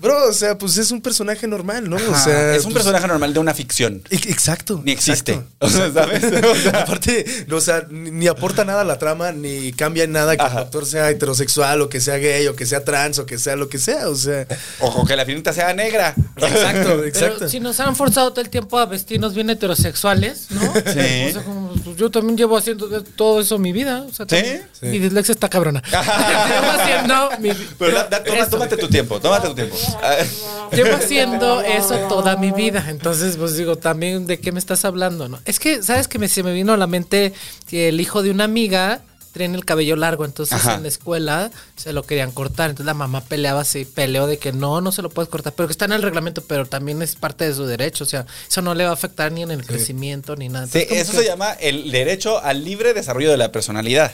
bro, o sea, pues es un personaje normal, ¿no? O sea, es un pues, personaje normal de una ficción. e- Exacto. Ni existe. exacto. O sea, ¿sabes? O sea, Aparte, no, o sea, ni, ni aporta nada a la trama, ni cambia en nada que Ajá. el doctor sea heterosexual, o que sea gay, o que sea trans, o que sea lo que sea. O sea, Ojo, que la finita sea negra. exacto, Pero exacto. si nos han forzado todo el tiempo a vestirnos bien heterosexuales, ¿no? Sí. O sea, como, pues, yo también llevo haciendo todo eso mi vida. O sea, ¿Sí? también- Mi dislexia está cabrona. llevo haciendo mi Pero da- da- toma- Esto. tómate tu tiempo, tómate tu tiempo. Llevo haciendo eso toda mi vida. Entonces, pues digo, también de qué me estás hablando, ¿no? Es que, ¿sabes que me, se me vino a la mente que el hijo de una amiga tiene el cabello largo, entonces Ajá. en la escuela se lo querían cortar. Entonces la mamá peleaba así, peleó de que no, no se lo puedes cortar, pero que está en el reglamento, pero también es parte de su derecho. O sea, eso no le va a afectar ni en el crecimiento ni nada. Sí, Entonces, eso que- se llama el derecho al libre desarrollo de la personalidad.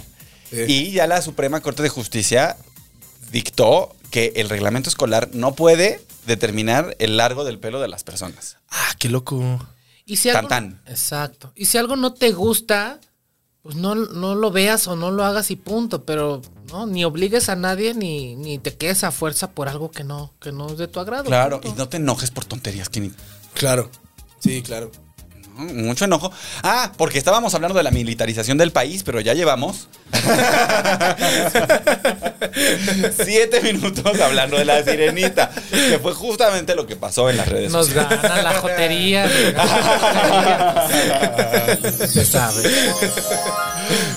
Sí. Y ya la Suprema Corte de Justicia dictó que el reglamento escolar no puede determinar el largo del pelo de las personas. Ah, qué loco. Y si algo, Tan, tan. Exacto. Y si algo no te gusta, pues no, no lo veas o no lo hagas y punto. Pero no, ni obligues a nadie ni, ni te quedes a fuerza por algo que no, que no es de tu agrado. Claro, y no te enojes por tonterías, que ni- Claro. Sí, claro. Mucho enojo. Ah, porque estábamos hablando de la militarización del país, pero ya llevamos siete minutos hablando de la sirenita, que fue justamente lo que pasó en las redes Nos sociales. nos gana la jotería. Se sabe.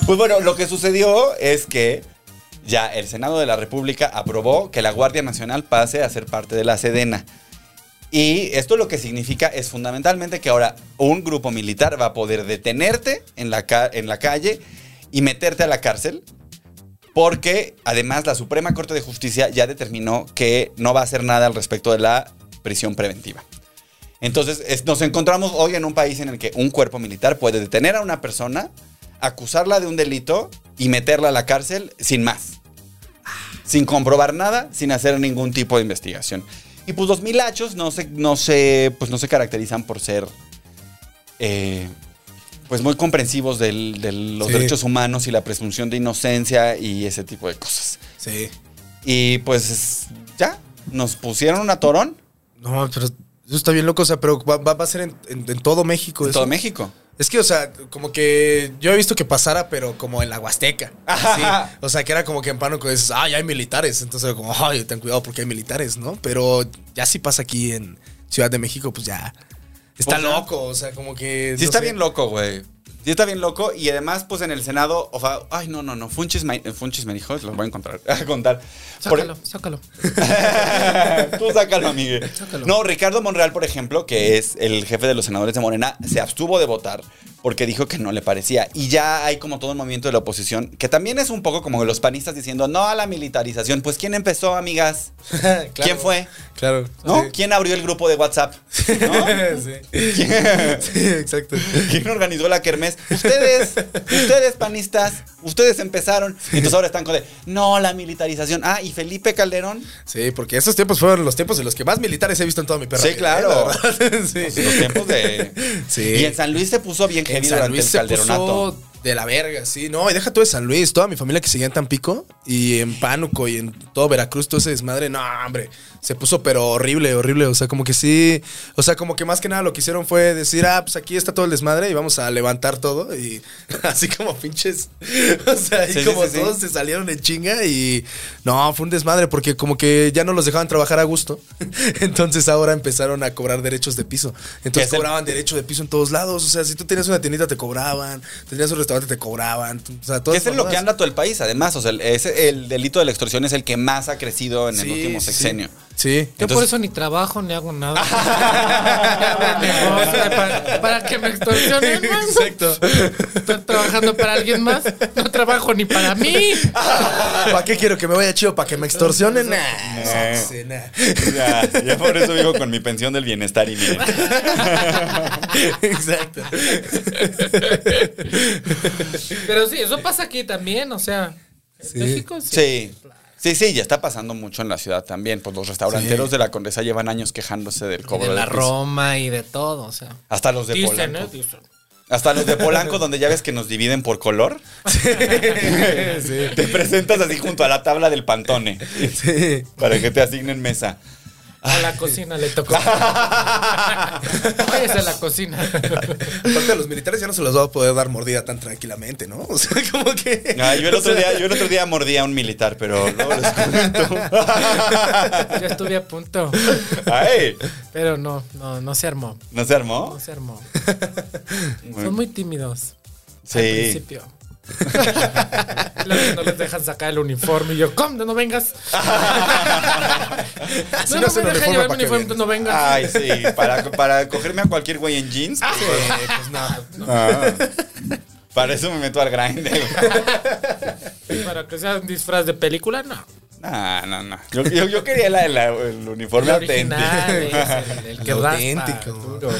Pues bueno, lo que sucedió es que ya el Senado de la República aprobó que la Guardia Nacional pase a ser parte de la Sedena. Y esto lo que significa es fundamentalmente que ahora un grupo militar va a poder detenerte en la, calle y meterte a la cárcel. Porque además la Suprema Corte de Justicia ya determinó que no va a hacer nada al respecto de la prisión preventiva. Entonces es- nos encontramos hoy en un país en el que un cuerpo militar puede detener a una persona, acusarla de un delito y meterla a la cárcel sin más. Sin comprobar nada, sin hacer ningún tipo de investigación. Y pues los milachos no se, no se, pues no se caracterizan por ser eh, pues muy comprensivos del- de los Sí. derechos humanos y la presunción de inocencia y ese tipo de cosas. Sí. Y pues ya, nos pusieron un atorón No, pero eso está bien loco. O sea, pero va, va- va a ser en, en- en todo México. en eso. todo México. Es que, o sea, como que yo he visto que pasara, pero como en la Huasteca. Sí. O sea, que era como que en Pánuco dices, ah, ya hay militares. Entonces, como, ay, ten cuidado porque hay militares, ¿no? Pero ya si pasa aquí en Ciudad de México, pues ya está loco. O sea, como que. Sí no está sé. bien loco, güey. Sí está bien loco. Y además, pues en el Senado, o sea, ay, no, no, no. Funchis me, Funchis me dijo, los voy a encontrar, a contar. Por- Sácalo, sácalo. Tú sácalo, amigue. Sácalo. No, Ricardo Monreal, por ejemplo, que es el jefe de los senadores de Morena, se abstuvo de votar porque dijo que no le parecía. Y ya hay como todo un movimiento de la oposición, que también es un poco como los panistas diciendo no a la militarización. Pues ¿quién empezó, amigas? Claro. ¿Quién fue? Claro. ¿No? Sí. ¿Quién abrió el grupo de WhatsApp? ¿No? sí. ¿Quién- Sí, exacto. ¿Quién organizó la kermés? Ustedes, ustedes panistas, ustedes empezaron. Y entonces ahora están con de, no, la militarización. Ah, y Felipe Calderón. Sí, porque esos tiempos fueron los tiempos en los que más militares he visto en toda mi perra. Sí, claro. ¿eh? Sí. Los tiempos de. Sí. Y en San Luis se puso bien En heavy San durante Luis el se calderonato. puso de la verga, sí. No, y deja todo de San Luis, toda mi familia que seguía en Tampico y en Pánuco y en todo Veracruz, todo ese desmadre. No, hombre, se puso pero horrible, horrible. O sea, como que sí, o sea, como que más que nada lo que hicieron fue decir, ah, pues aquí está todo el desmadre y vamos a levantar todo y así como pinches. O sea, y Sí, como sí, sí. todos se salieron en chinga y no, fue un desmadre porque como que ya no los dejaban trabajar a gusto. Entonces ahora empezaron a cobrar derechos de piso. Entonces es el- cobraban derecho de piso en todos lados. O sea, si tú tenías una tiendita te cobraban, tenías un restaurante te cobraban. O sea, es en lo que anda todo el país, además. O sea, el, es- el delito de la extorsión es el que más ha crecido en el último sexenio. Sí. Yo por Entonces- eso ni trabajo ni hago nada. Para, para que me extorsionen. ¿no? Exacto. Estoy trabajando para alguien más. No trabajo ni para mí. ¿Para qué quiero que me vaya chido? ¿Para que me extorsionen? Nah, Eh. sí, nah. Ya, ya por eso vivo con mi pensión del bienestar y miren. Exacto. Pero sí, eso pasa aquí también. O sea, en Sí. México sí. Sí. Sí, sí, ya está pasando mucho en la ciudad también. Pues los restauranteros Sí. de la Condesa llevan años quejándose del Y cobro de la piso. Roma y de todo. O sea, Hasta los de dicen, Polanco. ¿eh? Dicen. Hasta los de Polanco, donde ya ves que nos dividen por color. Te presentas así junto a la tabla del pantone. Sí. Para que te asignen mesa. A la cocina le tocó. Váyase a la cocina. Aparte, a los militares ya no se los va a poder dar mordida tan tranquilamente, ¿no? O sea, como que. Ah, yo, el otro día, yo el otro día mordí a un militar, pero luego les comento. Ya estuve a punto. Ay, Pero no, no, no se armó. ¿no se armó? No se armó. Son muy tímidos. Al Sí. principio. Que no les dejan sacar el uniforme. Y yo, ¿cómo? No vengas. No, no me dejan llevar mi uniforme, vienes. no vengas. Ay, sí, para, para cogerme a cualquier güey en jeans. Sí, pues no. Ah. Para eso me meto al grind. Para que sea un disfraz de película, no. No, no, no. Yo, yo, yo quería la- la- el uniforme El auténtico. original, el, el que El auténtico. duro.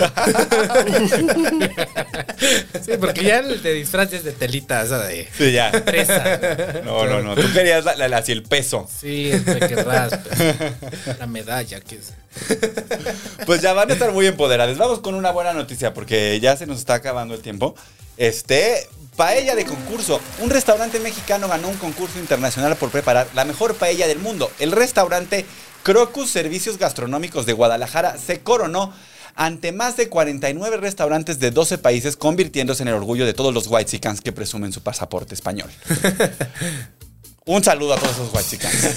sí, porque ya el de disfraz es de telita, esa de Sí, ya. presa. No, no, no. Tú querías la, la- la- así el peso. Sí, el que raspa. La medalla que es. Pues ya van a estar muy empoderadas. Vamos con una buena noticia porque ya se nos está acabando el tiempo. Este, paella de concurso. Un restaurante mexicano ganó un concurso internacional por preparar la mejor paella del mundo. El restaurante Crocus Servicios Gastronómicos de Guadalajara se coronó ante más de 49 restaurantes de 12 países, convirtiéndose en el orgullo de todos los whitexicans que presumen su pasaporte español. Un saludo a todos esos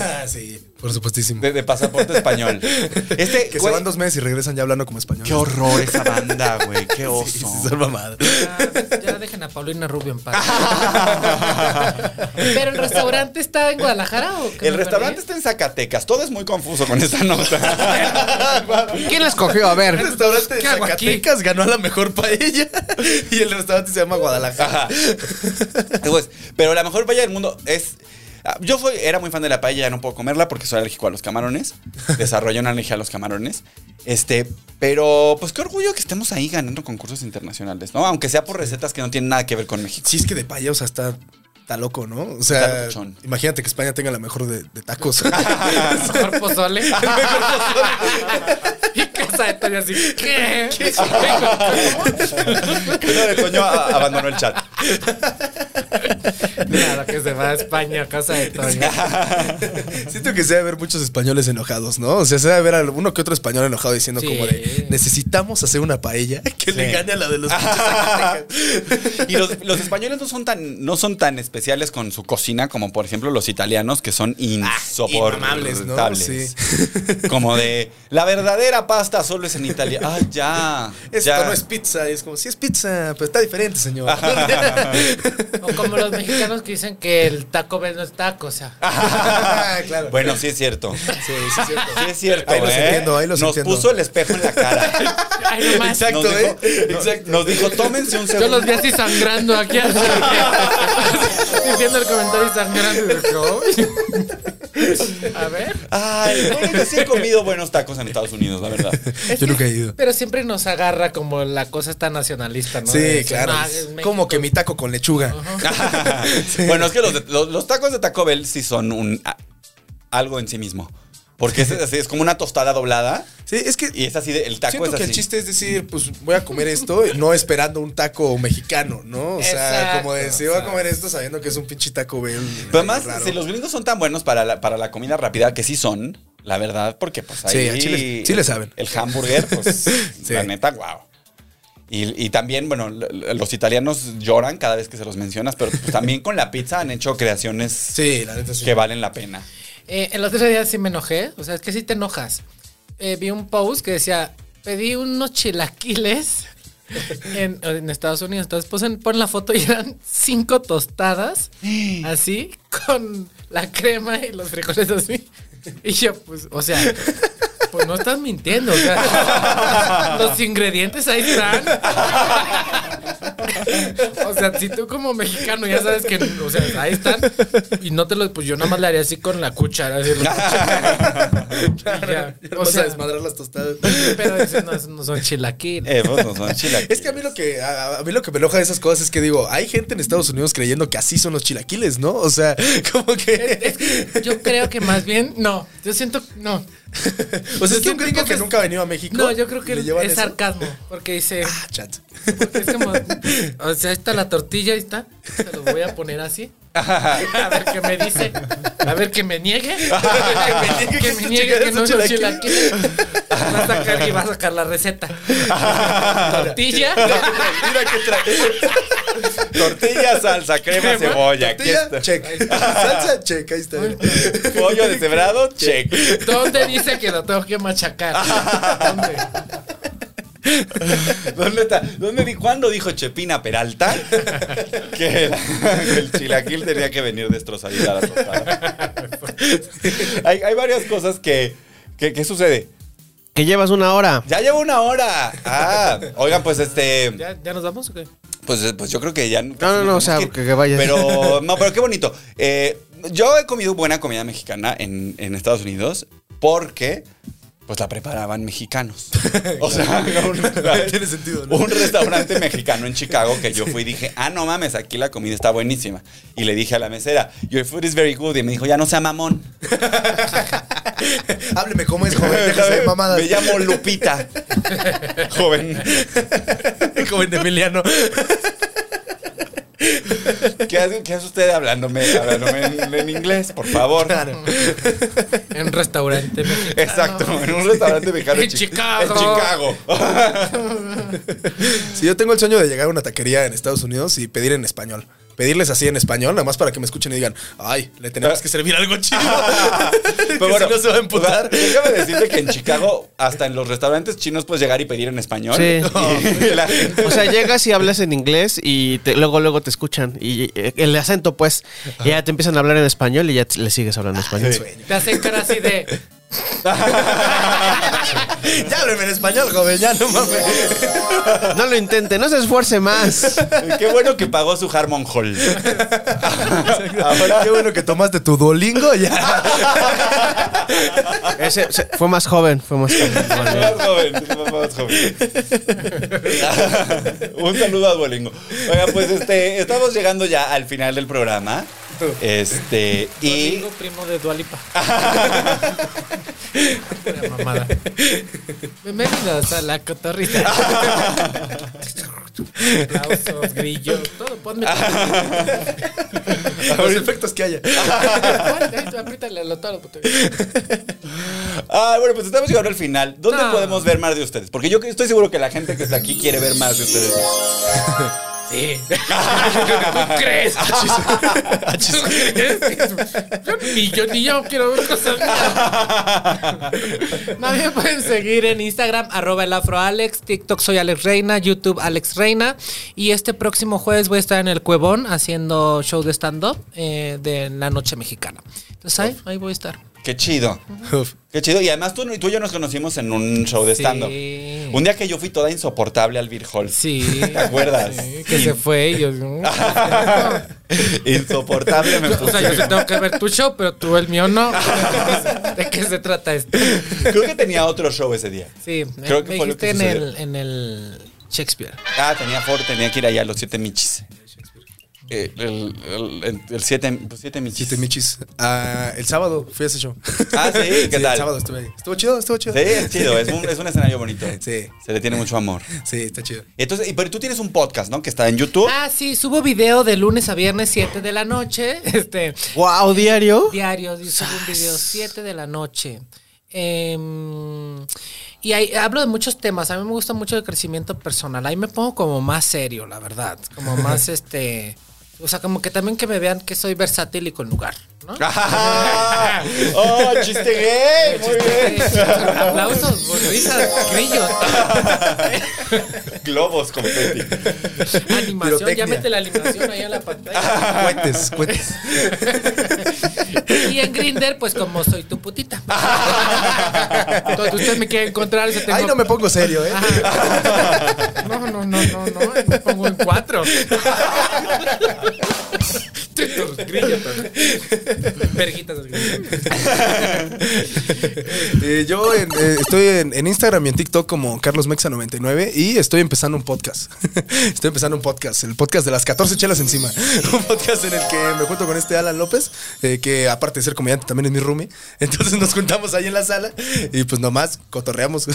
Ah, sí, por supuestísimo. de, de pasaporte español. Este, Que se güey, van dos meses y regresan ya hablando como español. Qué horror esa banda, güey. Qué oso. Sí, sí, son mamadas. Ya, ya dejen a Paulina Rubio en paz. Pero el restaurante está en Guadalajara o qué El restaurante perdí? está en Zacatecas. Todo es muy confuso con esta nota. ¿Quién la escogió? A El ver. restaurante de. Zacatecas ganó a la mejor paella y el restaurante se llama Guadalajara. Ajá. Pues, pero la mejor paella del mundo es. Ah, Yo fui, era muy fan de la paella, ya no puedo comerla porque soy alérgico a los camarones. Desarrollé una alergia a los camarones. Este, pero pues qué orgullo que estemos ahí ganando concursos internacionales, ¿no? Aunque sea por recetas que no tienen nada que ver con México. Sí, es que de paella, o sea, está, está loco, ¿no? O sea, imagínate que España tenga la mejor de, de tacos. Mejor pozole. y casa de Toño así. ¿Qué? Pedro de Toño abandonó el chat. Claro que se va a España, casa de Toño. Siento que se debe haber muchos españoles enojados, ¿no? O sea, se debe haber alguno que otro español enojado diciendo Sí. como de necesitamos hacer una paella que le gane a la de los. Y los, los españoles no son tan no son tan especiales con su cocina como por ejemplo los italianos que son insoportables, inmamables, ¿no? Sí. Como de la verdadera pasta solo es en Italia. Ah, ya. Esto ya. no es pizza. Y es como, sí es pizza, pero está diferente, señor. O como los mexicanos que dicen que el Taco Bell no es taco, o sea. Ah, claro. Bueno, sí es cierto. sí, sí es cierto. Sí es cierto. Ahí los ¿eh? entiendo, ahí los Nos entiendo. puso el espejo en la cara. Ay, no más. Exacto, Nos dijo, ¿eh? nos- Exacto. Nos dijo, tómense un Yo segundo. los vi así sangrando aquí. así, diciendo el comentario y sangrando. Yo. A ver. Ay, bueno, yo sí he comido buenos tacos en Estados Unidos, la verdad. Yo nunca he ido. Pero siempre nos agarra como la cosa esta nacionalista, ¿no? Sí, De decir, claro. "No, es México". Como que mi taco con lechuga. Bueno, es que los, de- los- los tacos de Taco Bell sí son un a- algo en sí mismo. Porque es, así, es como una tostada doblada Sí, es que y es así, de- el taco siento es que así. el chiste es decir, pues voy a comer esto, no esperando un taco mexicano, ¿no? O sea, Exacto, como decir, voy a comer esto sabiendo que es un pinche taco Bell. Pero además, raro. si los gringos son tan buenos para la, para la comida rápida, que sí son, la verdad, porque pues Sí, ahí... a Chile- sí le saben. El hamburger, pues, Sí. la neta, wow. Y, y también, bueno, los italianos lloran cada vez que se los mencionas, pero pues, también con la pizza han hecho creaciones Sí, la neta sí. que valen la pena. Eh, el otro día sí me enojé. O sea, es que sí te enojas. Eh, vi un post que decía: pedí unos chilaquiles en, en Estados Unidos. Entonces ponen, ponen la foto y eran cinco tostadas. Así, con la crema y los frijoles así. Y yo, pues, o sea. Pues no estás mintiendo, o sea, los ingredientes ahí están. O sea, si tú como mexicano ya sabes que, o sea, ahí están y no te los, pues yo nada más le haría así con la cuchara. Así, la cuchara. Ya. O sea, desmadrar las tostadas. pero dices, no, esos no son chilaquiles. Eh, no son chilaquiles. Es que a mí lo que a, a mí lo que me enoja de esas cosas es que digo, hay gente en Estados Unidos creyendo que así son los chilaquiles, ¿no? O sea, como que Es que yo creo que más bien, no, yo siento, no. o sea, es que un gringo que es- nunca ha venido a México. No, yo creo que es eso. sarcasmo, porque dice, Ah, chance. porque es como, o sea, ahí está la tortilla, ahí está, se los voy a poner así. A ver qué me dice, a ver que me niegue, que me niegue que no son chilaquiles. Va a sacar y va a sacar la receta. Tortilla, Mira qué trae. Tortilla, salsa, crema, Crema, cebolla. Aquí Tortilla, está. check. Salsa, check. Ahí está. Pollo deshebrado, check. ¿dónde dice que lo tengo que machacar? ¿Dónde? ¿Dónde está? ¿Dónde di cuándo dijo Chepina Peralta que el, chilaquil tenía que venir destrozadita a la tostada? hay, hay varias cosas que, que, ¿qué sucede? Que llevas una hora. Ya llevo una hora. Ah, oigan, pues este. ¿Ya, ¿Ya nos vamos o qué? Pues, eh, pues yo creo que ya. No, no, no, o sea, que- que vayas. Pero, no, pero qué bonito. Eh, yo he comido buena comida mexicana en, en Estados Unidos porque, pues la preparaban mexicanos. O sea, un, Tiene sentido, ¿no? un restaurante mexicano en Chicago que yo fui y dije, ah, no mames, aquí la comida está buenísima. Y le dije a la mesera, your food is very good. Y me dijo, ya no sea mamón. Hábleme cómo es, joven. Déjese de mamadas. Me llamo Lupita. Joven. joven de Emiliano. ¿Qué hace, qué hace usted hablándome, hablándome en, en inglés, por favor? En un restaurante mexicano. Exacto, en un restaurante mexicano En Chi- Chicago. En Chicago. Sí, yo tengo el sueño de llegar a una taquería en Estados Unidos y pedir en español. Pedirles así en español, nada más para que me escuchen y digan, ay, le tenemos que servir algo chido. que Pero bueno, si no se va a emputar. o sea, Déjame decirte que en Chicago, hasta en los restaurantes chinos puedes llegar y pedir en español. Sí. La O sea, llegas y hablas en inglés y te- luego luego te escuchan. Y eh, el acento, pues, ya te empiezan a hablar en español y ya te- le sigues hablando español. Te hacen cara así de. Ya hábleme en español, joven, ya no mames. No lo intente, no se esfuerce más. Qué bueno que pagó su Harmon Hall. Ahora, qué bueno que tomaste tu Duolingo ya. Ese se- fue más joven, fue más joven. Más joven, más joven. Un saludo a Duolingo. Oiga, pues este, estamos llegando ya al final del programa. Este, y. Rodrigo, primo de Dualipa. Mamada. Bienvenidos a la cotorrita. Aplausos, grillos, todo. Ponme. Los efectos que haya. Apriétale a botones. Ah, bueno, pues estamos llegando al final. ¿Dónde No. podemos ver más de ustedes? Porque yo estoy seguro que la gente que está aquí quiere ver más de ustedes. Sí. ¿Tú crees? ¿Tú crees? Yo ni yo ni yo quiero ver cosas me pueden seguir en Instagram, arroba el afroalex, TikTok soy Alex Reina, YouTube Alex Reina. Y este próximo jueves voy a estar en el Cuevón haciendo show de stand-up eh, de la noche mexicana. Entonces ahí, ahí voy a estar. Qué chido. Uf. Qué chido. Y además tú, tú y yo nos conocimos en un show de Sí. stand-up. Un día que yo fui toda insoportable al Beer Hall. Sí. ¿Te acuerdas? Sí, que se fue y yo... Insoportable me O puse. sea, yo sí tengo que ver tu show, pero tú el mío no. ¿De qué se trata esto? Creo que tenía otro show ese día. Sí, Creo me, que me fue lo que en el, en el Shakespeare. Ah, tenía Ford, tenía que ir allá a los siete michis. Eh, el, el, el- el siete, pues, siete michis. Michis. Ah, el sábado fui a ese show. Ah, sí, ¿qué El tal? sábado estuve ahí. Estuvo chido, estuvo chido. Sí, es chido, es un, es un escenario bonito. Sí. Se le tiene mucho amor. Sí, está chido. Entonces, y- pero tú tienes un podcast, ¿no? Que está en YouTube. Ah, sí, subo video de lunes a viernes 7 de la noche. Este, Wow, diario. diario, subo un video 7 de la noche. Em, y ahí hablo de muchos temas. A mí me gusta mucho el crecimiento personal. Ahí me pongo como más serio, la verdad. Como más este. O sea, como que también que me vean que soy versátil y con lugar, ¿no? Ah, ¡Oh, chiste gay! Muy bien. Aplausos, risas, grillos. Globos confeti. Animación, ya mete la animación ahí en la pantalla. Cuentes, cuentes. Y en Grinder, pues como soy tu putita. Entonces usted me quiere encontrar y se tengo... Ahí no me pongo serio, ¿eh? Ajá. No, no, no, no, no. Me pongo en cuatro. Verguitas. Eh, yo en- eh, estoy en, en Instagram y en TikTok como CarlosMexa99 y estoy empezando un podcast. estoy empezando un podcast, el podcast de las 14 chelas encima. un podcast en el que me junto con este Alan López, eh, que aparte de ser comediante también es mi roomie. Entonces nos juntamos ahí en la sala y pues nomás cotorreamos.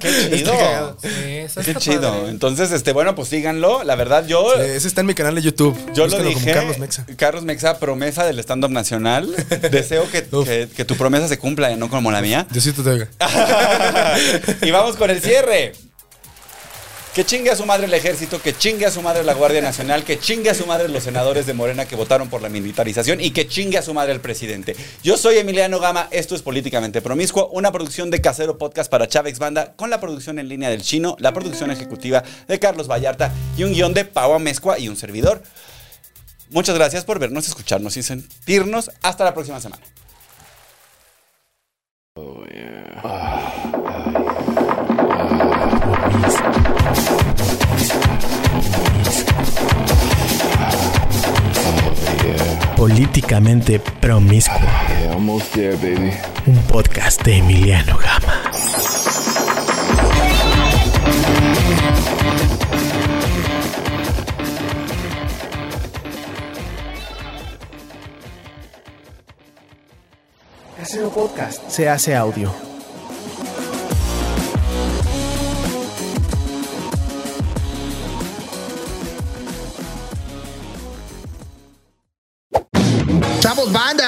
¡Qué chido! Sí, ¡Qué chido! padre. Entonces, este, bueno, pues síganlo. La verdad, yo... Eh, ese está en mi canal de YouTube. Yo lo dije. como Carlos Mexa. Carlos Mexa, promesa del stand-up nacional. Deseo que, Uf. que- que tu promesa se cumpla y no como la mía. Diosito te oiga. y vamos con el cierre. Que chingue a su madre el ejército, que chingue a su madre la Guardia Nacional, que chingue a su madre los senadores de Morena que votaron por la militarización y que chingue a su madre el presidente. Yo soy Emiliano Gama, esto es Políticamente Promiscuo, una producción de Casero Podcast para Chávez Banda, con la producción en línea del chino, la producción ejecutiva de Carlos Vallarta y un guion de Pau Amezcua y un servidor. Muchas gracias por vernos, escucharnos y sentirnos. Hasta la próxima semana. Políticamente Promiscuo, Yeah, almost there, baby. un podcast de Emiliano Gama. Podcast se hace audio. ¡Chavos, banda!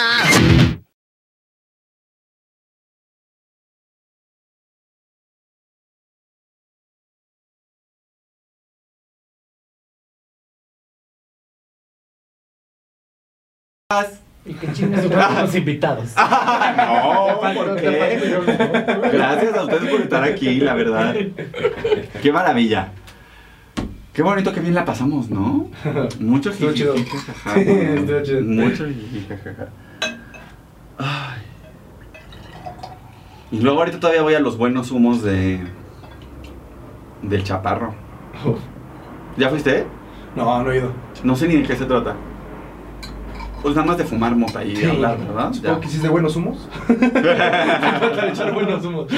Y que chingue su madre los invitados. No, ¿por qué? Gracias a ustedes por estar aquí, la verdad. Qué maravilla. Qué bonito, qué bien la pasamos, ¿no? Mucho Estuvo chido. jiji, jajaja. Sí, estuvo chido. Mucho. Ay. Y luego ahorita todavía voy a los buenos humos de... Del chaparro. ¿Ya fuiste? No, no he ido. No sé ni de qué se trata. Pues nada más de fumar mota y hablar, ¿verdad? Supongo que hiciste buenos humos. Para echar buenos humos.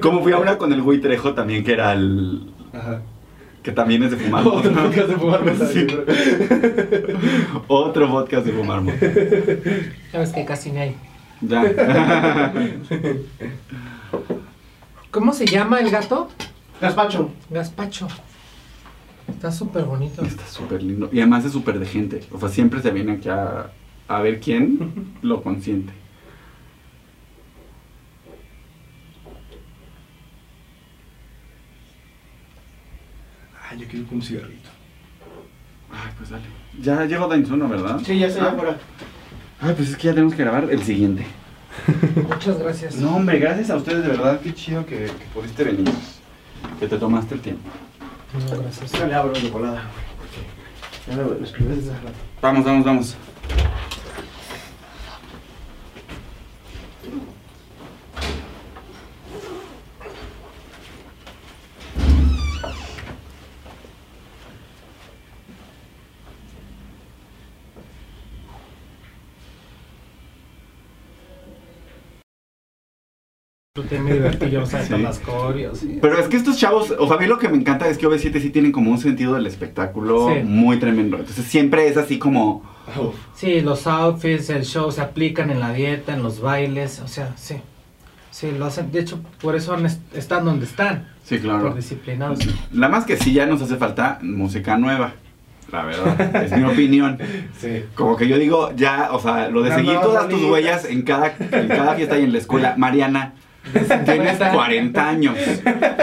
Como fui a una con el güey Trejo también, que era el... Ajá. Que también es de fumar Otro mota. podcast de fumar mota, Sí. Otro podcast de fumar mota. Sabes que casi ni hay. Ya. ¿Cómo se llama el gato? Gaspacho. Gaspacho. Está súper bonito. Está súper lindo. Y además es súper de gente. O sea, siempre se viene aquí a, a ver quién lo consiente. Ay, yo quiero un cigarrito. Ay, pues dale. Ya llegó Dainzuno, ¿verdad? Sí, ya estoy Ah. afuera. Ay, pues es que ya tenemos que grabar el siguiente. Muchas gracias. No, hombre, gracias a ustedes, de verdad. Qué chido que, que pudiste venir. Que te tomaste el tiempo. No, gracias. Ya le abro de volada. Ya me lo escribí desde hace rato. Vamos, vamos, vamos. Tú te me divertí, yo sabes, Sí. con las coreos. y- Pero es que estos chavos, o sea, a mí lo que me encanta es que OV7 sí tienen como un sentido del espectáculo Sí. muy tremendo. Entonces siempre es así como, Uf. Sí, los outfits, el show se aplican en la dieta, en los bailes, o sea, sí. Sí, lo hacen. De hecho, por eso están donde están. sí, claro. Por disciplinados. Nada más que sí ya nos hace falta música nueva. La verdad, es mi opinión. Sí. Como que yo digo, ya, o sea, lo de seguir todas tus huellas en cada, en cada fiesta y en la escuela. Mariana, tienes 40 años.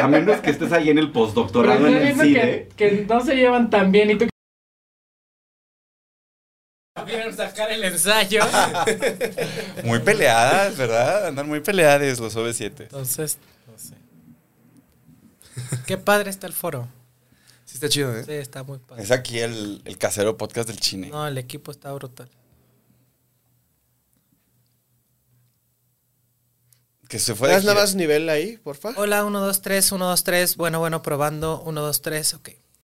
A menos que estés ahí en el postdoctorado en el CIDE. que, que no se llevan tan bien y tú... Quieren sacar el ensayo. Muy peleadas, ¿verdad? Andan muy peleadas los OV7. Entonces, no sé. Qué padre está el foro. Sí está chido, ¿eh? Sí, está muy padre. Es aquí el, el casero podcast del chine. No, el equipo está brutal. Que se fue ¿Das nada más nivel ahí, porfa? Hola, 1, 2, 3, 1, 2, 3. Bueno, bueno, probando. 1, 2, 3. Ok.